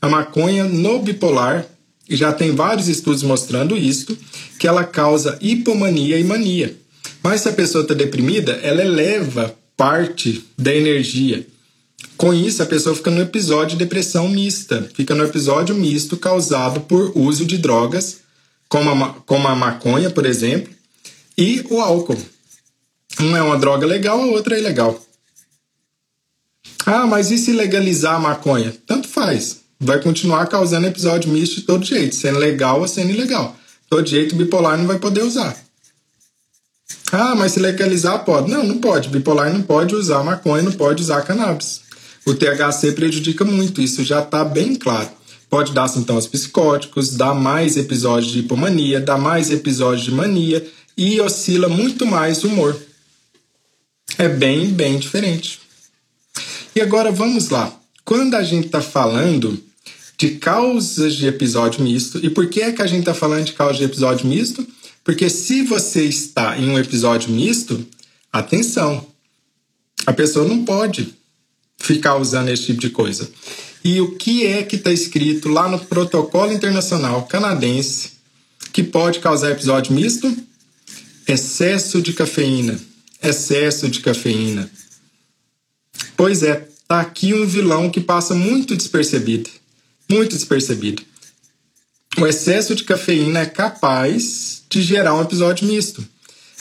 A maconha no bipolar, já tem vários estudos mostrando isso, que ela causa hipomania e mania. Mas se a pessoa está deprimida, ela eleva parte da energia. Com isso, a pessoa fica no episódio de depressão mista, fica no episódio misto causado por uso de drogas, como a, como a maconha, por exemplo, e o álcool. Uma é uma droga legal, a outra é ilegal. Ah, mas e se legalizar a maconha? Tanto faz vai continuar causando episódio misto de todo jeito, sendo legal ou sendo ilegal. Todo jeito bipolar não vai poder usar. Ah, mas se legalizar pode. Não, não pode. Bipolar não pode usar maconha, não pode usar cannabis. O THC prejudica muito, isso já está bem claro. Pode dar sintomas psicóticos, dá mais episódios de hipomania, dá mais episódios de mania e oscila muito mais o humor. É bem, bem diferente. E agora vamos lá. Quando a gente está falando de causas de episódio misto. E por que é que a gente está falando de causa de episódio misto? Porque se você está em um episódio misto, atenção, a pessoa não pode ficar usando esse tipo de coisa. E o que é que está escrito lá no protocolo internacional canadense que pode causar episódio misto? Excesso de cafeína. Excesso de cafeína. Pois é, tá aqui um vilão que passa muito despercebido muito despercebido. O excesso de cafeína é capaz de gerar um episódio misto.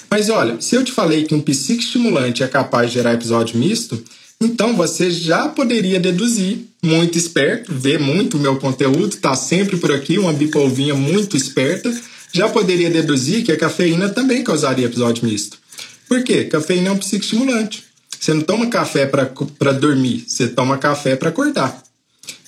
Mas olha, se eu te falei que um psicoestimulante é capaz de gerar episódio misto, então você já poderia deduzir, muito esperto, vê muito meu conteúdo, tá sempre por aqui, uma bipolvinha muito esperta, já poderia deduzir que a cafeína também causaria episódio misto. Por quê? Cafeína é um psicoestimulante. Você não toma café para dormir, você toma café para acordar.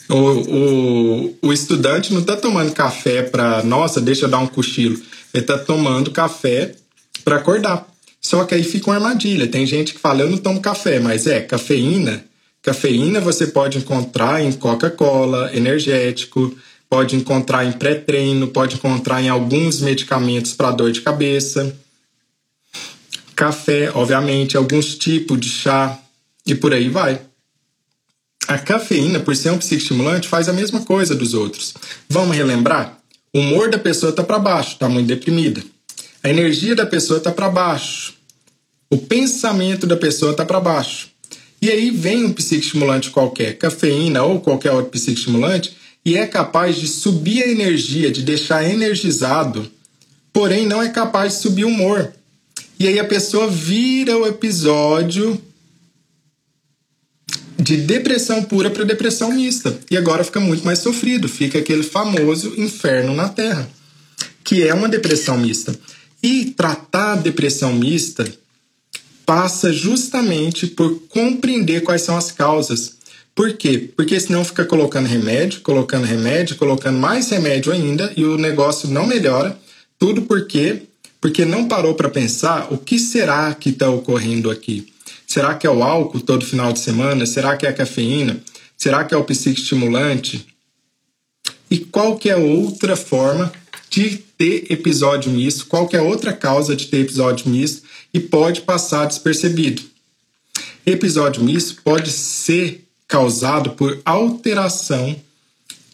O, o, o estudante não está tomando café para, nossa, deixa eu dar um cochilo. Ele está tomando café para acordar. Só que aí fica uma armadilha. Tem gente que fala, eu não tomo café, mas é cafeína. Cafeína você pode encontrar em Coca-Cola, energético, pode encontrar em pré-treino, pode encontrar em alguns medicamentos para dor de cabeça. Café, obviamente, alguns tipos de chá e por aí vai. A cafeína, por ser um psicoestimulante, faz a mesma coisa dos outros. Vamos relembrar? O humor da pessoa está para baixo, está muito deprimida. A energia da pessoa está para baixo. O pensamento da pessoa está para baixo. E aí vem um psicoestimulante qualquer, cafeína ou qualquer outro psicoestimulante, e é capaz de subir a energia, de deixar energizado, porém não é capaz de subir o humor. E aí a pessoa vira o episódio de depressão pura para depressão mista. E agora fica muito mais sofrido, fica aquele famoso inferno na Terra, que é uma depressão mista. E tratar a depressão mista passa justamente por compreender quais são as causas. Por quê? Porque senão fica colocando remédio, colocando remédio, colocando mais remédio ainda e o negócio não melhora. Tudo porque porque não parou para pensar o que será que está ocorrendo aqui. Será que é o álcool todo final de semana? Será que é a cafeína? Será que é o psicoestimulante? E qual que é outra forma de ter episódio misto? Qual que é outra causa de ter episódio misto e pode passar despercebido? Episódio misto pode ser causado por alteração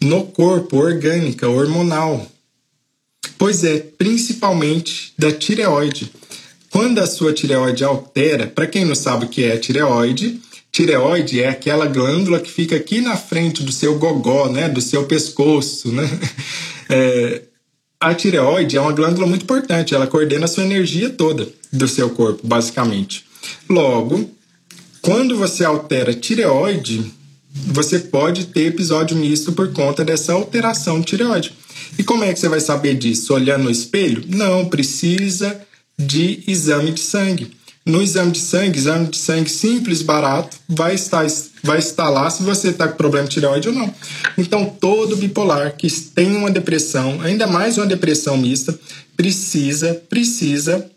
no corpo orgânica, hormonal. Pois é, principalmente da tireoide. Quando a sua tireoide altera, para quem não sabe o que é tireoide, tireoide é aquela glândula que fica aqui na frente do seu gogó, né, do seu pescoço, né? *laughs* É, a tireoide é uma glândula muito importante, ela coordena a sua energia toda do seu corpo, basicamente. Logo, quando você altera a tireoide, você pode ter episódio misto por conta dessa alteração de tireoide. E como é que você vai saber disso? Olhando no espelho? Não, precisa de exame de sangue. No exame de sangue, exame de sangue simples, barato, vai estar, vai estar lá se você está com problema de tireoide ou não. Então, todo bipolar que tem uma depressão, ainda mais uma depressão mista, precisa, precisa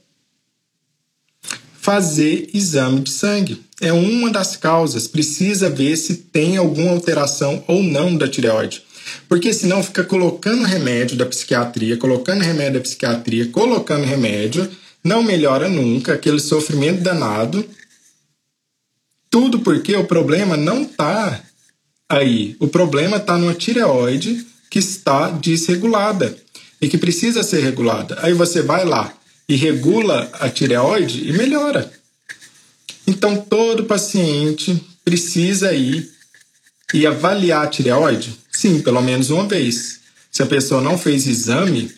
fazer exame de sangue. É uma das causas, precisa ver se tem alguma alteração ou não da tireoide. Porque senão fica colocando remédio da psiquiatria, colocando remédio da psiquiatria, colocando remédio, não melhora nunca, aquele sofrimento danado. Tudo porque o problema não está aí. O problema está numa tireoide que está desregulada e que precisa ser regulada. Aí você vai lá e regula a tireoide e melhora. Então todo paciente precisa ir e avaliar a tireoide Sim, pelo menos uma vez. Se a pessoa não fez exame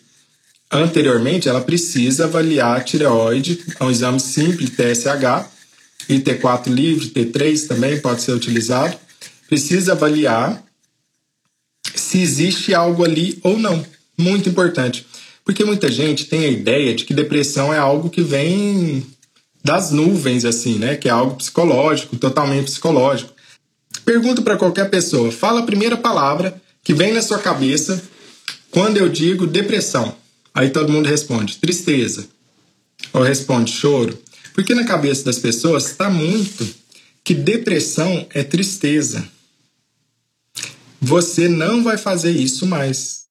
anteriormente, ela precisa avaliar a tireoide, é um exame simples, TSH, e T4 livre, T3 também pode ser utilizado. Precisa avaliar se existe algo ali ou não. Muito importante. Porque muita gente tem a ideia de que depressão é algo que vem das nuvens, assim, né? Que é algo psicológico, totalmente psicológico. Pergunto para qualquer pessoa, fala a primeira palavra que vem na sua cabeça quando eu digo depressão. Aí todo mundo responde tristeza ou responde choro, porque na cabeça das pessoas está muito que depressão é tristeza. Você não vai fazer isso mais.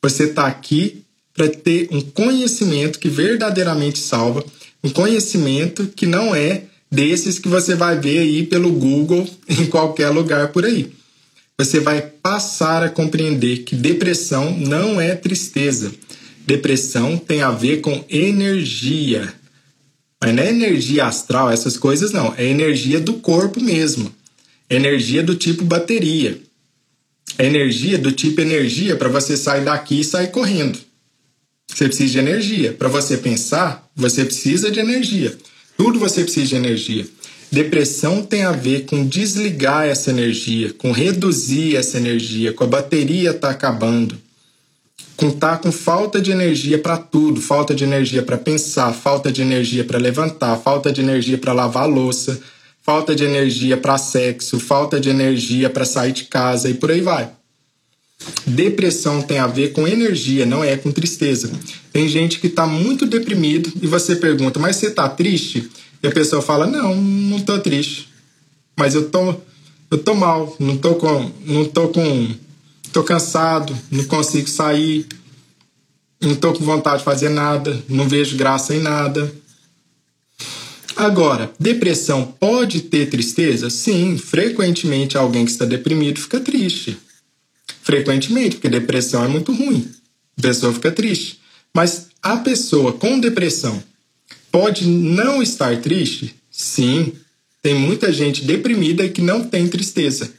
Você está aqui para ter um conhecimento que verdadeiramente salva, um conhecimento que não é desses que você vai ver aí pelo Google *laughs* em qualquer lugar por aí. Você vai passar a compreender que depressão não é tristeza. Depressão tem a ver com energia. Mas não é energia astral, essas coisas não. É energia do corpo mesmo. Energia do tipo bateria. É energia do tipo energia para você sair daqui e sair correndo. Você precisa de energia. Para você pensar, você precisa de energia. Tudo você precisa de energia. Depressão tem a ver com desligar essa energia, com reduzir essa energia, com a bateria tá acabando, tá com falta de energia para tudo, falta de energia para pensar, falta de energia para levantar, falta de energia para lavar louça, falta de energia para sexo, falta de energia para sair de casa e por aí vai. Depressão tem a ver com energia, não é com tristeza. Tem gente que está muito deprimido e você pergunta, mas você está triste? E a pessoa fala, não, não tô triste. Mas eu tô, eu tô mal, não tô com. não tô com. Tô cansado, não consigo sair, não tô com vontade de fazer nada, não vejo graça em nada. Agora, depressão pode ter tristeza? Sim, frequentemente alguém que está deprimido fica triste. Frequentemente, porque depressão é muito ruim. A pessoa fica triste. Mas a pessoa com depressão pode não estar triste? Sim, tem muita gente deprimida que não tem tristeza.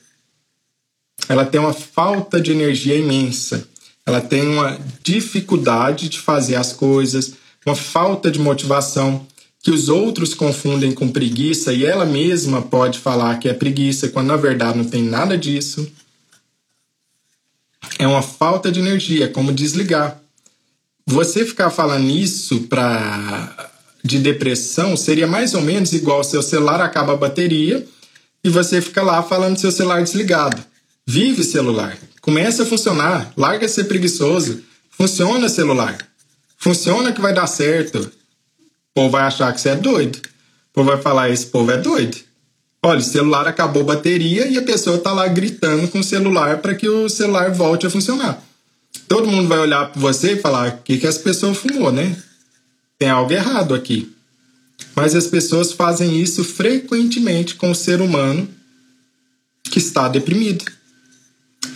Ela tem uma falta de energia imensa. Ela tem uma dificuldade de fazer as coisas, uma falta de motivação que os outros confundem com preguiça e ela mesma pode falar que é preguiça, quando na verdade não tem nada disso. É uma falta de energia, como desligar. Você ficar falando isso para de depressão seria mais ou menos igual seu celular acaba a bateria e você fica lá falando seu celular desligado. Vive celular. Começa a funcionar. Larga ser preguiçoso. Funciona celular. Funciona que vai dar certo povo vai achar que você é doido. O povo vai falar: esse povo é doido. Olha, o celular acabou a bateria e a pessoa tá lá gritando com o celular para que o celular volte a funcionar. Todo mundo vai olhar para você e falar: o que, que essa pessoa fumou, né? Tem algo errado aqui. Mas as pessoas fazem isso frequentemente com o ser humano que está deprimido.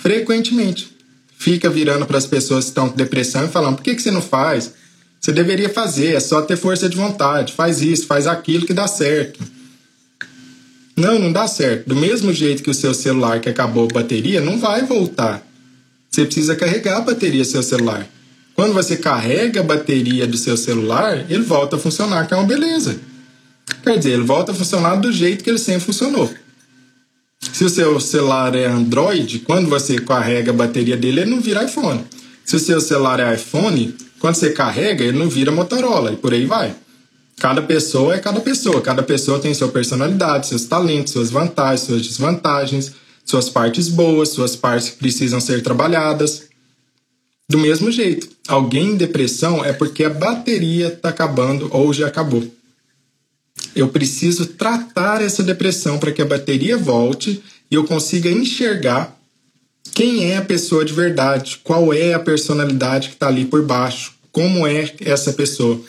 Frequentemente. Fica virando para as pessoas que estão com depressão e falando: por que, que você não faz? Você deveria fazer, é só ter força de vontade. Faz isso, faz aquilo que dá certo. Não, não dá certo. Do mesmo jeito que o seu celular que acabou a bateria, não vai voltar. Você precisa carregar a bateria do seu celular. Quando você carrega a bateria do seu celular, ele volta a funcionar, que é uma beleza. Quer dizer, ele volta a funcionar do jeito que ele sempre funcionou. Se o seu celular é Android, quando você carrega a bateria dele, ele não vira iPhone. Se o seu celular é iPhone, quando você carrega, ele não vira Motorola e por aí vai. Cada pessoa é cada pessoa, cada pessoa tem sua personalidade, seus talentos, suas vantagens, suas desvantagens, suas partes boas, suas partes que precisam ser trabalhadas. Do mesmo jeito, alguém em depressão é porque a bateria está acabando ou já acabou. Eu preciso tratar essa depressão para que a bateria volte e eu consiga enxergar quem é a pessoa de verdade, qual é a personalidade que está ali por baixo, como é essa pessoa.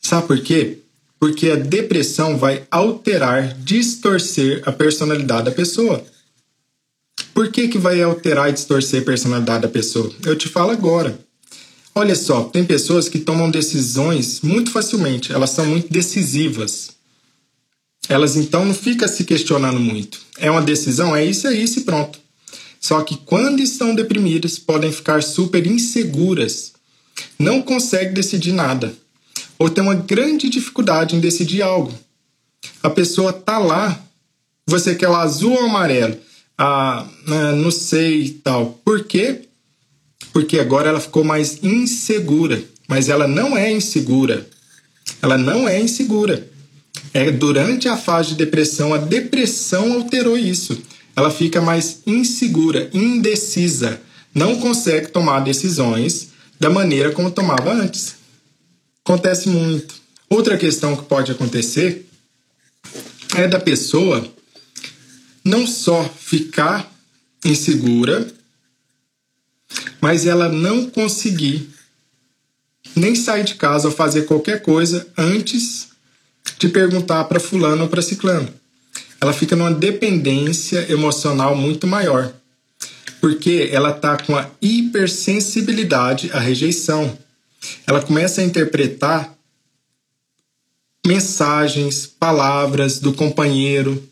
Sabe por quê? Porque a depressão vai alterar, distorcer a personalidade da pessoa. Por que, que vai alterar e distorcer a personalidade da pessoa? Eu te falo agora. Olha só, tem pessoas que tomam decisões muito facilmente, elas são muito decisivas. Elas então não ficam se questionando muito. É uma decisão, é isso, é isso e pronto. Só que quando estão deprimidas, podem ficar super inseguras, não conseguem decidir nada, ou tem uma grande dificuldade em decidir algo. A pessoa tá lá, você quer o azul ou o amarelo? Ah, ah não sei e tal. Por quê? Porque agora ela ficou mais insegura. Mas ela não é insegura. Ela não é insegura. É durante a fase de depressão, a depressão alterou isso ela fica mais insegura, indecisa, não consegue tomar decisões da maneira como tomava antes. Acontece muito. Outra questão que pode acontecer é da pessoa não só ficar insegura, mas ela não conseguir nem sair de casa ou fazer qualquer coisa antes de perguntar para fulano ou para ciclano ela fica numa dependência emocional muito maior, porque ela está com a hipersensibilidade à rejeição. Ela começa a interpretar mensagens, palavras do companheiro,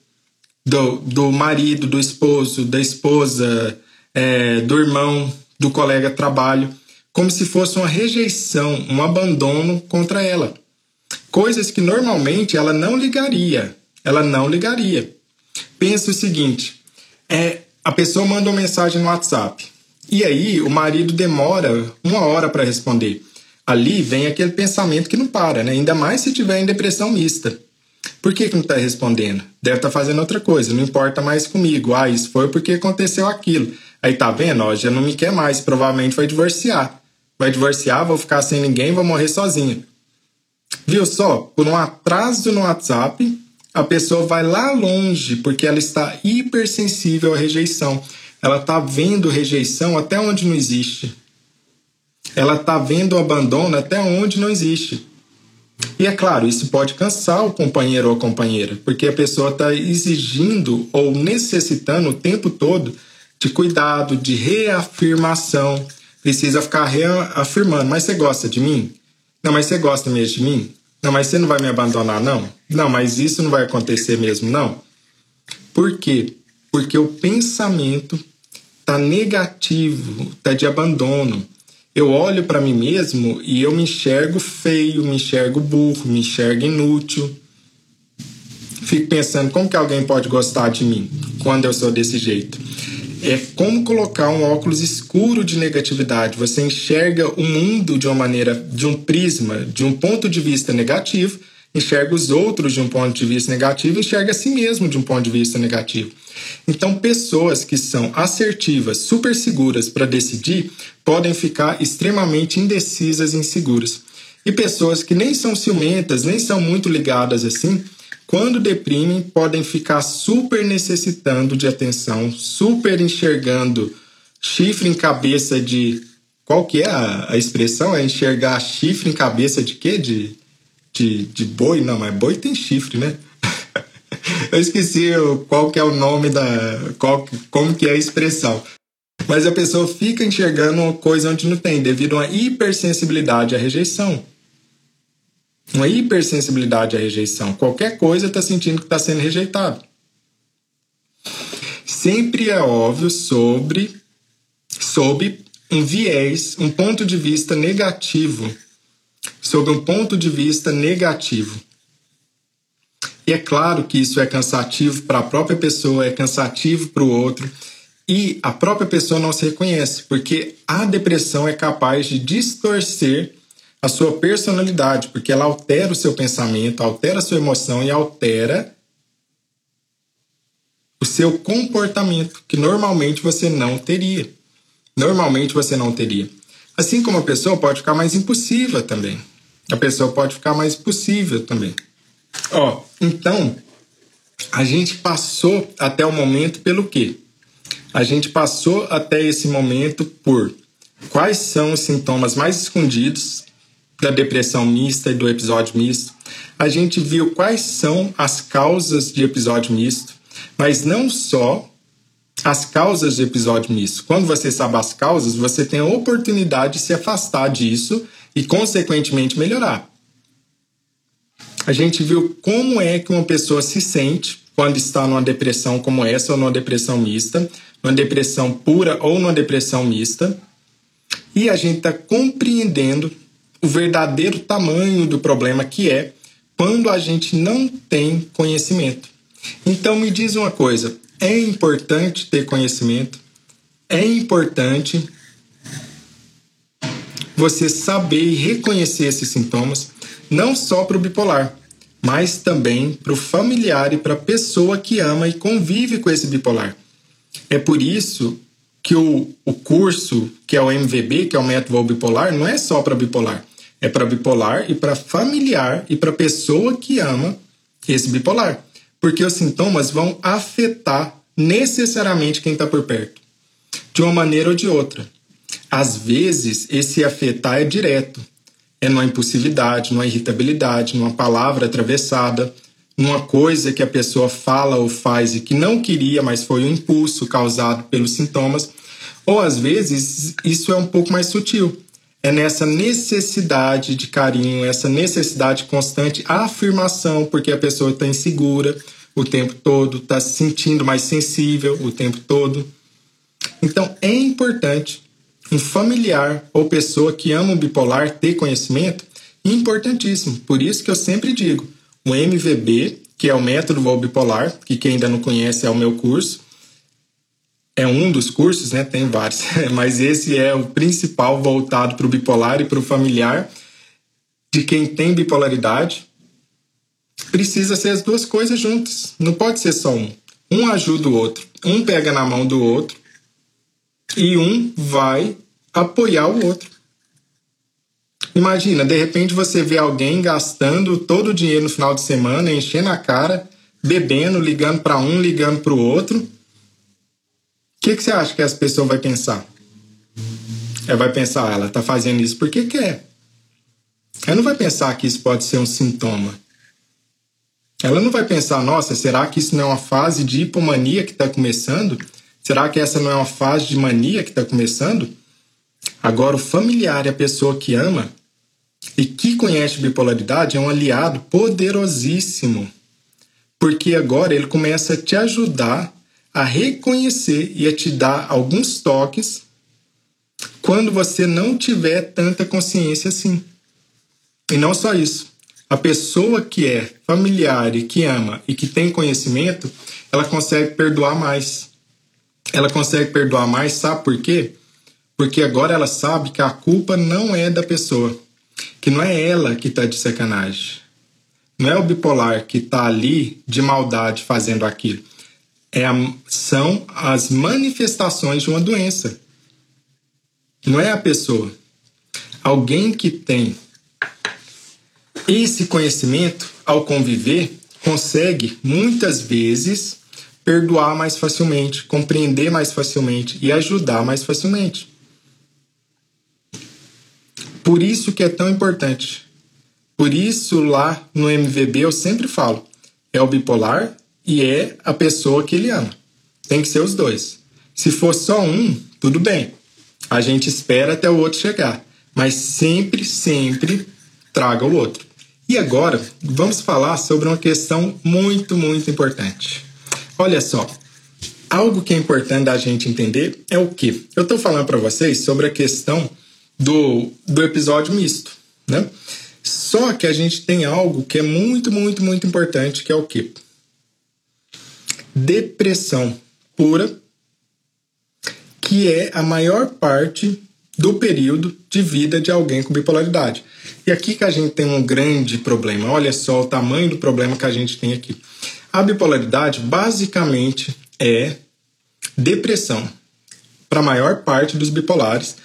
do, do marido, do esposo, da esposa, é, do irmão, do colega trabalho, como se fosse uma rejeição, um abandono contra ela. Coisas que normalmente ela não ligaria, ela não ligaria. Pensa o seguinte: é, a pessoa manda uma mensagem no WhatsApp e aí o marido demora uma hora para responder. Ali vem aquele pensamento que não para, né? Ainda mais se tiver em depressão mista. Por que, que não está respondendo? Deve estar tá fazendo outra coisa, não importa mais comigo. Ah, isso foi porque aconteceu aquilo. Aí tá vendo? Ó, já não me quer mais, provavelmente vai divorciar. Vai divorciar, vou ficar sem ninguém, vou morrer sozinho. Viu só? Por um atraso no WhatsApp, a pessoa vai lá longe porque ela está hipersensível à rejeição. Ela está vendo rejeição até onde não existe. Ela está vendo abandono até onde não existe. E é claro, isso pode cansar o companheiro ou a companheira, porque a pessoa está exigindo ou necessitando o tempo todo de cuidado, de reafirmação. Precisa ficar reafirmando. Mas você gosta de mim? Não, mas você gosta mesmo de mim? Não, mas você não vai me abandonar, não? Não, mas isso não vai acontecer mesmo, não? Por quê? Porque o pensamento tá negativo, tá de abandono. Eu olho para mim mesmo e eu me enxergo feio, me enxergo burro, me enxergo inútil. Fico pensando como que alguém pode gostar de mim quando eu sou desse jeito. É como colocar um óculos escuro de negatividade. Você enxerga o mundo de uma maneira, de um prisma, de um ponto de vista negativo, enxerga os outros de um ponto de vista negativo, enxerga a si mesmo de um ponto de vista negativo. Então, pessoas que são assertivas, super seguras para decidir, podem ficar extremamente indecisas e inseguras. E pessoas que nem são ciumentas, nem são muito ligadas assim, quando deprimem, podem ficar super necessitando de atenção, super enxergando chifre em cabeça de. Qual que é a, a expressão? É enxergar chifre em cabeça de quê? De, de, de boi? Não, mas boi tem chifre, né? *laughs* Eu esqueci qual que é o nome da. Qual, como que é a expressão. Mas a pessoa fica enxergando uma coisa onde não tem, devido a uma hipersensibilidade à rejeição uma hipersensibilidade à rejeição. Qualquer coisa está sentindo que está sendo rejeitado. Sempre é óbvio sobre, sobre um viés, um ponto de vista negativo. Sobre um ponto de vista negativo. E é claro que isso é cansativo para a própria pessoa, é cansativo para o outro. E a própria pessoa não se reconhece, porque a depressão é capaz de distorcer a sua personalidade, porque ela altera o seu pensamento, altera a sua emoção e altera o seu comportamento, que normalmente você não teria. Normalmente você não teria. Assim como a pessoa pode ficar mais impulsiva também. A pessoa pode ficar mais possível também. Ó, então, a gente passou até o momento pelo quê? A gente passou até esse momento por quais são os sintomas mais escondidos da depressão mista e do episódio misto. A gente viu quais são as causas de episódio misto, mas não só as causas de episódio misto. Quando você sabe as causas, você tem a oportunidade de se afastar disso e, consequentemente, melhorar. A gente viu como é que uma pessoa se sente quando está numa depressão como essa ou numa depressão mista, numa depressão pura ou numa depressão mista. E a gente está compreendendo o verdadeiro tamanho do problema que é quando a gente não tem conhecimento. Então me diz uma coisa, é importante ter conhecimento, é importante você saber e reconhecer esses sintomas, não só para o bipolar, mas também para o familiar e para a pessoa que ama e convive com esse bipolar. É por isso que o, o curso, que é o MVB, que é o método bipolar, não é só para bipolar. É para bipolar e para familiar e para pessoa que ama esse bipolar. Porque os sintomas vão afetar necessariamente quem está por perto, de uma maneira ou de outra. Às vezes, esse afetar é direto. É numa impulsividade, numa irritabilidade, numa palavra atravessada, numa coisa que a pessoa fala ou faz e que não queria, mas foi um impulso causado pelos sintomas. Ou às vezes, isso é um pouco mais sutil é nessa necessidade de carinho, essa necessidade constante, a afirmação, porque a pessoa está insegura o tempo todo, está se sentindo mais sensível o tempo todo. Então é importante um familiar ou pessoa que ama o bipolar ter conhecimento, importantíssimo. Por isso que eu sempre digo, o MVB, que é o método bipolar, que quem ainda não conhece é o meu curso, é um dos cursos, né? Tem vários, *laughs* mas esse é o principal voltado para o bipolar e para o familiar de quem tem bipolaridade. Precisa ser as duas coisas juntas. Não pode ser só um. Um ajuda o outro. Um pega na mão do outro e um vai apoiar o outro. Imagina, de repente você vê alguém gastando todo o dinheiro no final de semana, enchendo a cara, bebendo, ligando para um, ligando para o outro que, que você acha que essa pessoa vai pensar? Ela vai pensar, ela está fazendo isso porque quer. Ela não vai pensar que isso pode ser um sintoma. Ela não vai pensar, nossa, será que isso não é uma fase de hipomania que está começando? Será que essa não é uma fase de mania que está começando? Agora, o familiar e a pessoa que ama, e que conhece bipolaridade é um aliado poderosíssimo, porque agora ele começa a te ajudar a reconhecer e a te dar alguns toques quando você não tiver tanta consciência assim. E não só isso. A pessoa que é familiar e que ama e que tem conhecimento, ela consegue perdoar mais. Ela consegue perdoar mais, sabe por quê? Porque agora ela sabe que a culpa não é da pessoa, que não é ela que está de sacanagem. Não é o bipolar que está ali de maldade fazendo aquilo. É a, são as manifestações de uma doença. Não é a pessoa. Alguém que tem esse conhecimento, ao conviver, consegue muitas vezes perdoar mais facilmente, compreender mais facilmente e ajudar mais facilmente. Por isso que é tão importante. Por isso lá no MVB eu sempre falo, é o bipolar e é a pessoa que ele ama. Tem que ser os dois. Se for só um, tudo bem. A gente espera até o outro chegar, mas sempre, sempre traga o outro. E agora, vamos falar sobre uma questão muito, muito importante. Olha só, algo que é importante da gente entender é o que? Eu estou falando para vocês sobre a questão do, do episódio misto, né? Só que a gente tem algo que é muito, muito, muito importante, que é o que? Depressão pura, que é a maior parte do período de vida de alguém com bipolaridade. E aqui que a gente tem um grande problema. Olha só o tamanho do problema que a gente tem aqui. A bipolaridade basicamente é depressão. Para a maior parte dos bipolares,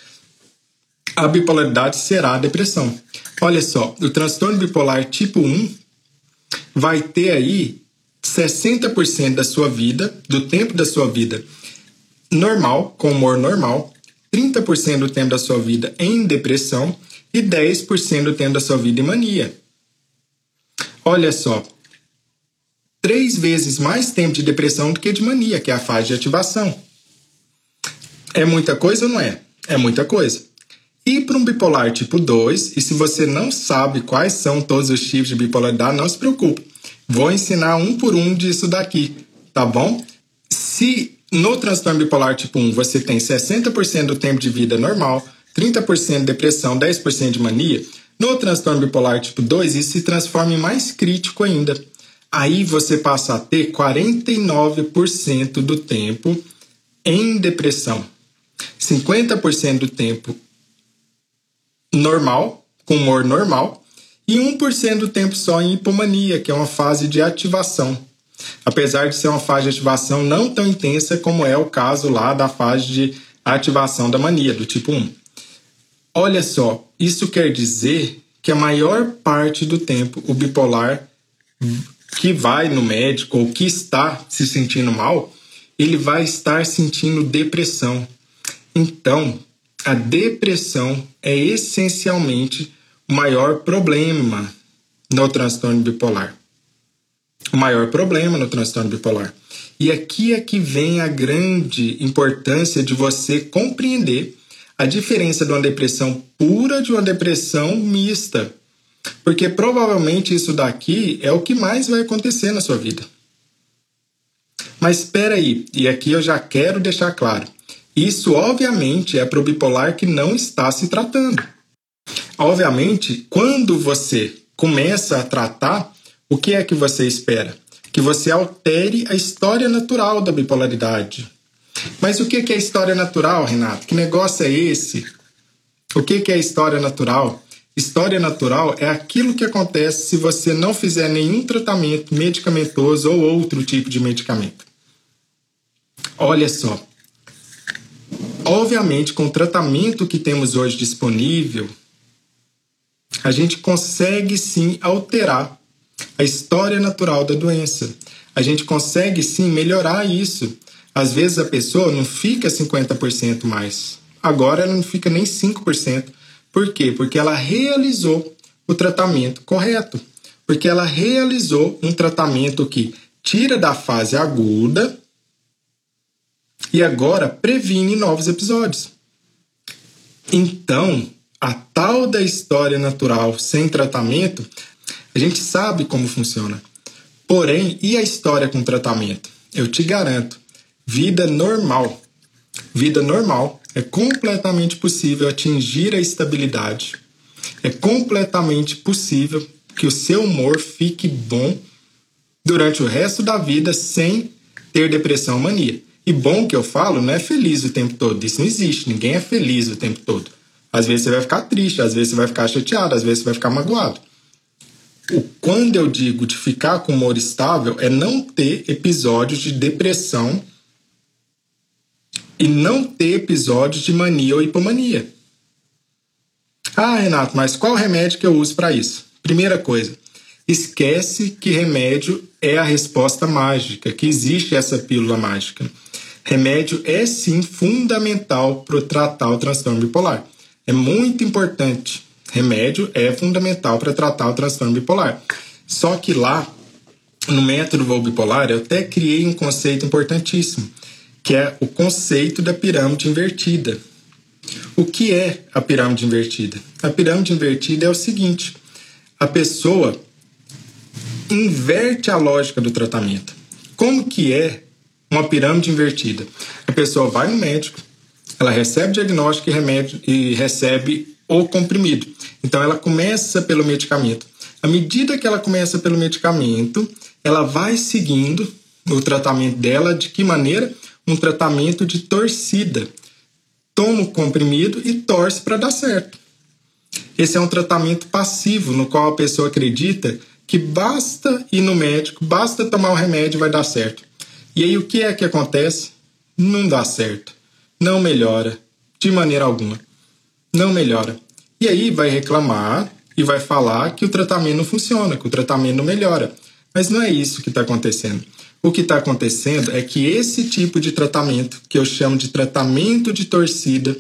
a bipolaridade será a depressão. Olha só, o transtorno bipolar tipo 1 vai ter aí 60% da sua vida, do tempo da sua vida normal, com humor normal, 30% do tempo da sua vida em depressão e 10% do tempo da sua vida em mania. Olha só, três vezes mais tempo de depressão do que de mania, que é a fase de ativação. É muita coisa ou não é? É muita coisa. E para um bipolar tipo 2, e se você não sabe quais são todos os tipos de bipolaridade, não se preocupe. Vou ensinar um por um disso daqui, tá bom? Se no transtorno bipolar tipo 1, você tem 60% do tempo de vida normal, 30% de depressão, 10% de mania. No transtorno bipolar tipo 2, isso se transforma em mais crítico ainda. Aí você passa a ter 49% do tempo em depressão, 50% do tempo normal, com humor normal, e 1% do tempo só em hipomania, que é uma fase de ativação apesar de ser uma fase de ativação não tão intensa como é o caso lá da fase de ativação da mania, do tipo 1. Olha só, isso quer dizer que a maior parte do tempo o bipolar que vai no médico ou que está se sentindo mal, ele vai estar sentindo depressão. Então, a depressão é essencialmente o maior problema no transtorno bipolar o maior problema no transtorno bipolar. E aqui é que vem a grande importância de você compreender a diferença de uma depressão pura de uma depressão mista. Porque provavelmente isso daqui é o que mais vai acontecer na sua vida. Mas espera aí, e aqui eu já quero deixar claro. Isso obviamente é para o bipolar que não está se tratando. Obviamente, quando você começa a tratar, o que é que você espera? Que você altere a história natural da bipolaridade. Mas o que é a história natural, Renato? Que negócio é esse? O que é a história natural? História natural é aquilo que acontece se você não fizer nenhum tratamento medicamentoso ou outro tipo de medicamento. Olha só. Obviamente, com o tratamento que temos hoje disponível, a gente consegue sim alterar a história natural da doença. A gente consegue sim melhorar isso. Às vezes a pessoa não fica 50% mais. Agora ela não fica nem 5%. Por quê? Porque ela realizou o tratamento correto. Porque ela realizou um tratamento que tira da fase aguda e agora previne novos episódios. Então, a tal da história natural sem tratamento, a gente sabe como funciona. Porém, e a história com tratamento? Eu te garanto, vida normal. Vida normal é completamente possível atingir a estabilidade. É completamente possível que o seu humor fique bom durante o resto da vida sem ter depressão mania. E bom que eu falo não é feliz o tempo todo. Isso não existe. Ninguém é feliz o tempo todo. Às vezes você vai ficar triste, às vezes você vai ficar chateado, às vezes você vai ficar magoado. O quando eu digo de ficar com humor estável é não ter episódios de depressão e não ter episódios de mania ou hipomania. Ah, Renato, mas qual remédio que eu uso para isso? Primeira coisa, esquece que remédio é a resposta mágica, que existe essa pílula mágica. Remédio é sim fundamental para tratar o transtorno bipolar. É muito importante. Remédio é fundamental para tratar o transtorno bipolar. Só que lá, no método bipolar, eu até criei um conceito importantíssimo, que é o conceito da pirâmide invertida. O que é a pirâmide invertida? A pirâmide invertida é o seguinte: a pessoa inverte a lógica do tratamento. Como que é uma pirâmide invertida? A pessoa vai no médico, ela recebe diagnóstico e remédio e recebe o comprimido. Então ela começa pelo medicamento. À medida que ela começa pelo medicamento, ela vai seguindo o tratamento dela de que maneira? Um tratamento de torcida. Toma o comprimido e torce para dar certo. Esse é um tratamento passivo no qual a pessoa acredita que basta ir no médico, basta tomar o remédio e vai dar certo. E aí o que é que acontece? Não dá certo. Não melhora de maneira alguma. Não melhora. E aí vai reclamar e vai falar que o tratamento não funciona, que o tratamento não melhora. Mas não é isso que está acontecendo. O que está acontecendo é que esse tipo de tratamento, que eu chamo de tratamento de torcida,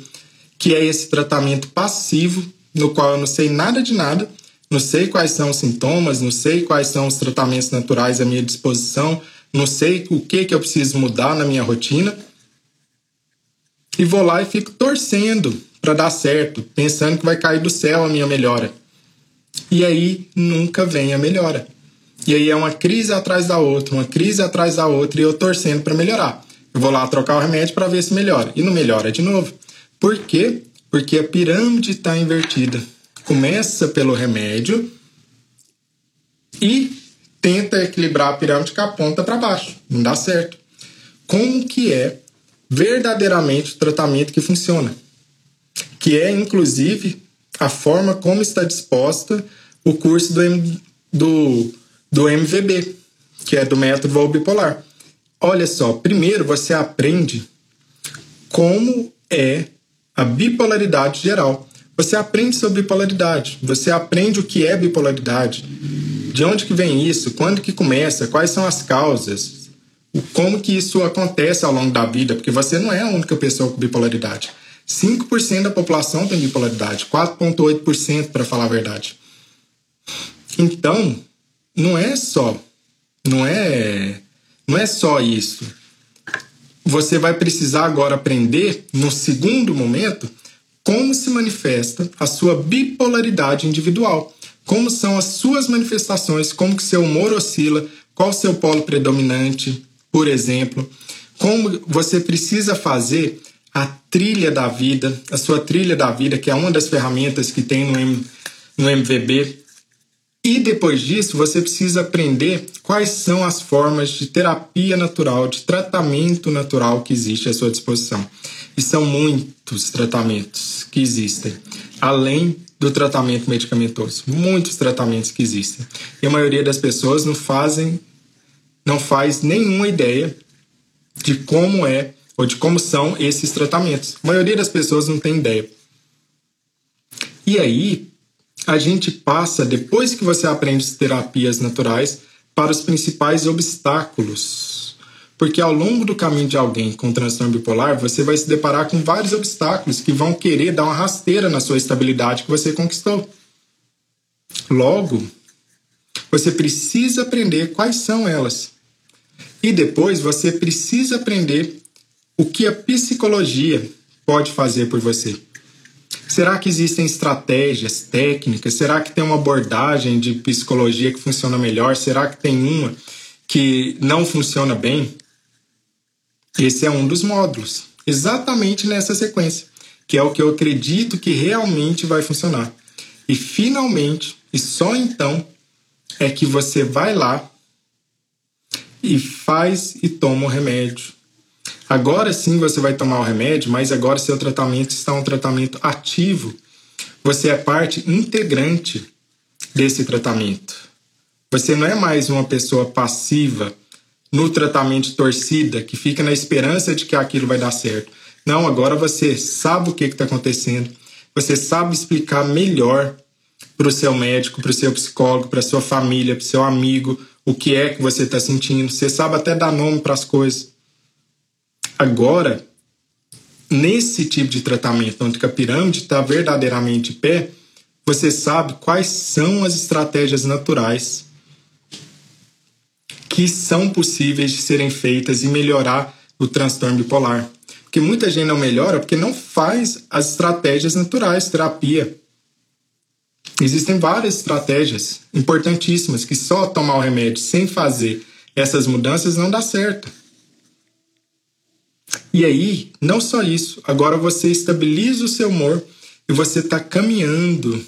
que é esse tratamento passivo, no qual eu não sei nada de nada, não sei quais são os sintomas, não sei quais são os tratamentos naturais à minha disposição, não sei o que, que eu preciso mudar na minha rotina. E vou lá e fico torcendo para dar certo, pensando que vai cair do céu a minha melhora. E aí nunca vem a melhora. E aí é uma crise atrás da outra, uma crise atrás da outra e eu torcendo para melhorar. Eu vou lá trocar o remédio para ver se melhora e não melhora de novo. Por quê? Porque a pirâmide está invertida começa pelo remédio e tenta equilibrar a pirâmide com a ponta para baixo. Não dá certo. Como que é verdadeiramente o tratamento que funciona? Que é, inclusive, a forma como está disposta o curso do, do, do MVB, que é do método bipolar. Olha só, primeiro você aprende como é a bipolaridade geral. Você aprende sobre bipolaridade, você aprende o que é bipolaridade, de onde que vem isso, quando que começa, quais são as causas, como que isso acontece ao longo da vida, porque você não é a única pessoa com bipolaridade. 5% da população tem bipolaridade, 4,8% para falar a verdade. Então, não é só, não é, não é só isso. Você vai precisar agora aprender, no segundo momento, como se manifesta a sua bipolaridade individual, como são as suas manifestações, como que seu humor oscila, qual o seu polo predominante, por exemplo, como você precisa fazer a trilha da vida, a sua trilha da vida, que é uma das ferramentas que tem no, M, no MVB. E depois disso, você precisa aprender quais são as formas de terapia natural, de tratamento natural que existe à sua disposição. E são muitos tratamentos que existem, além do tratamento medicamentoso. Muitos tratamentos que existem. E a maioria das pessoas não fazem, não faz nenhuma ideia de como é ou de como são esses tratamentos. A maioria das pessoas não tem ideia. E aí, a gente passa, depois que você aprende as terapias naturais, para os principais obstáculos porque ao longo do caminho de alguém com transtorno bipolar, você vai se deparar com vários obstáculos que vão querer dar uma rasteira na sua estabilidade que você conquistou. Logo, você precisa aprender quais são elas. E depois você precisa aprender o que a psicologia pode fazer por você. Será que existem estratégias técnicas? Será que tem uma abordagem de psicologia que funciona melhor? Será que tem uma que não funciona bem? Esse é um dos módulos, exatamente nessa sequência, que é o que eu acredito que realmente vai funcionar. E finalmente, e só então, é que você vai lá e faz e toma o remédio. Agora sim você vai tomar o remédio, mas agora seu tratamento está um tratamento ativo. Você é parte integrante desse tratamento. Você não é mais uma pessoa passiva no tratamento torcida que fica na esperança de que aquilo vai dar certo. Não, agora você sabe o que está acontecendo. Você sabe explicar melhor para o seu médico, para o seu psicólogo, para sua família, para o seu amigo, o que é que você está sentindo. Você sabe até dar nome para as coisas. Agora, nesse tipo de tratamento, onde a pirâmide está verdadeiramente de pé, você sabe quais são as estratégias naturais que são possíveis de serem feitas e melhorar o transtorno bipolar. Porque muita gente não melhora porque não faz as estratégias naturais, terapia. Existem várias estratégias importantíssimas que só tomar o remédio sem fazer essas mudanças não dá certo. E aí, não só isso, agora você estabiliza o seu humor e você está caminhando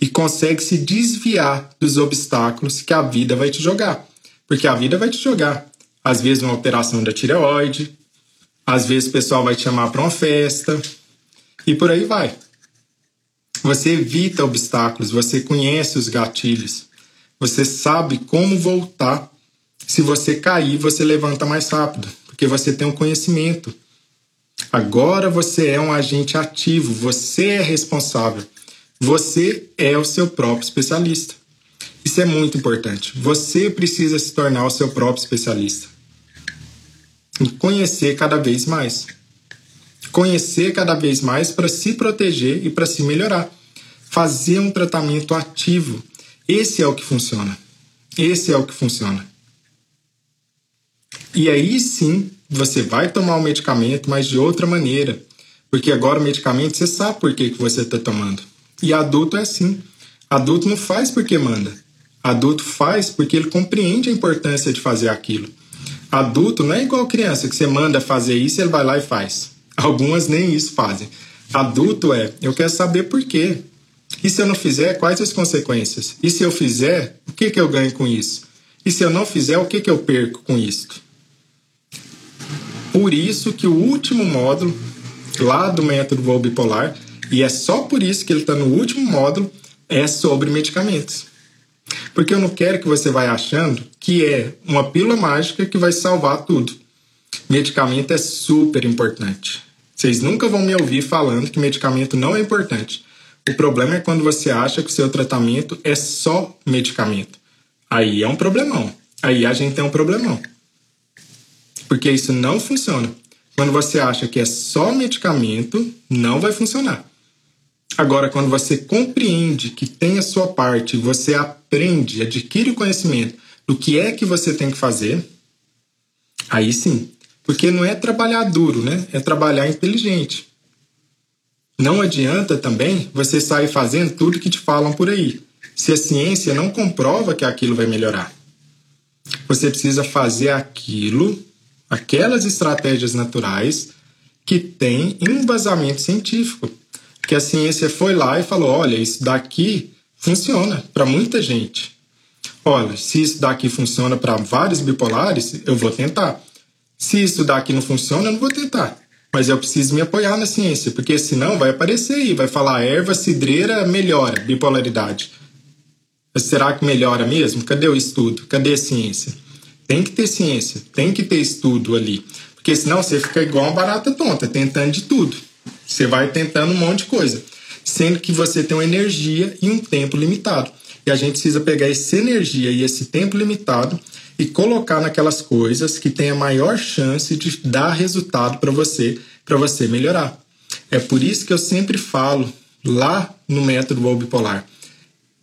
e consegue se desviar dos obstáculos que a vida vai te jogar. Porque a vida vai te jogar. Às vezes, uma operação da tireoide, às vezes, o pessoal vai te chamar para uma festa e por aí vai. Você evita obstáculos, você conhece os gatilhos, você sabe como voltar. Se você cair, você levanta mais rápido, porque você tem um conhecimento. Agora você é um agente ativo, você é responsável. Você é o seu próprio especialista. Isso é muito importante. Você precisa se tornar o seu próprio especialista. E conhecer cada vez mais conhecer cada vez mais para se proteger e para se melhorar. Fazer um tratamento ativo. Esse é o que funciona. Esse é o que funciona. E aí sim, você vai tomar o medicamento, mas de outra maneira. Porque agora o medicamento você sabe por que, que você está tomando. E adulto é assim. Adulto não faz porque manda. Adulto faz porque ele compreende a importância de fazer aquilo. Adulto não é igual criança que você manda fazer isso ele vai lá e faz. Algumas nem isso fazem. Adulto é, eu quero saber por quê. E se eu não fizer, quais as consequências? E se eu fizer, o que, que eu ganho com isso? E se eu não fizer, o que, que eu perco com isso? Por isso que o último módulo lá do método voo bipolar, e é só por isso que ele está no último módulo, é sobre medicamentos. Porque eu não quero que você vá achando que é uma pílula mágica que vai salvar tudo. Medicamento é super importante. Vocês nunca vão me ouvir falando que medicamento não é importante. O problema é quando você acha que o seu tratamento é só medicamento. Aí é um problemão. Aí a gente tem um problemão. Porque isso não funciona. Quando você acha que é só medicamento, não vai funcionar. Agora, quando você compreende que tem a sua parte, você aprende, adquire o conhecimento do que é que você tem que fazer, aí sim. Porque não é trabalhar duro, né? É trabalhar inteligente. Não adianta também você sair fazendo tudo que te falam por aí, se a ciência não comprova que aquilo vai melhorar. Você precisa fazer aquilo, aquelas estratégias naturais que têm embasamento científico. Que a ciência foi lá e falou: olha, isso daqui funciona para muita gente. Olha, se isso daqui funciona para vários bipolares, eu vou tentar. Se isso daqui não funciona, eu não vou tentar. Mas eu preciso me apoiar na ciência, porque senão vai aparecer aí, vai falar erva cidreira melhora bipolaridade. Mas será que melhora mesmo? Cadê o estudo? Cadê a ciência? Tem que ter ciência, tem que ter estudo ali. Porque senão você fica igual uma barata tonta, tentando de tudo. Você vai tentando um monte de coisa. Sendo que você tem uma energia e um tempo limitado. E a gente precisa pegar essa energia e esse tempo limitado e colocar naquelas coisas que tem a maior chance de dar resultado para você, para você melhorar. É por isso que eu sempre falo lá no método Bipolar,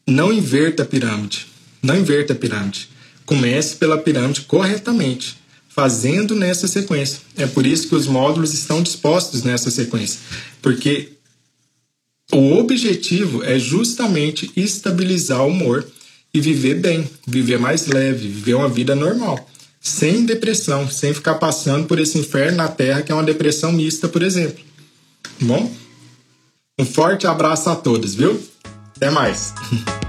não inverta a pirâmide, não inverta a pirâmide. Comece pela pirâmide corretamente, fazendo nessa sequência. É por isso que os módulos estão dispostos nessa sequência, porque O objetivo é justamente estabilizar o humor e viver bem, viver mais leve, viver uma vida normal, sem depressão, sem ficar passando por esse inferno na Terra que é uma depressão mista, por exemplo. Bom, um forte abraço a todos, viu? Até mais. *laughs*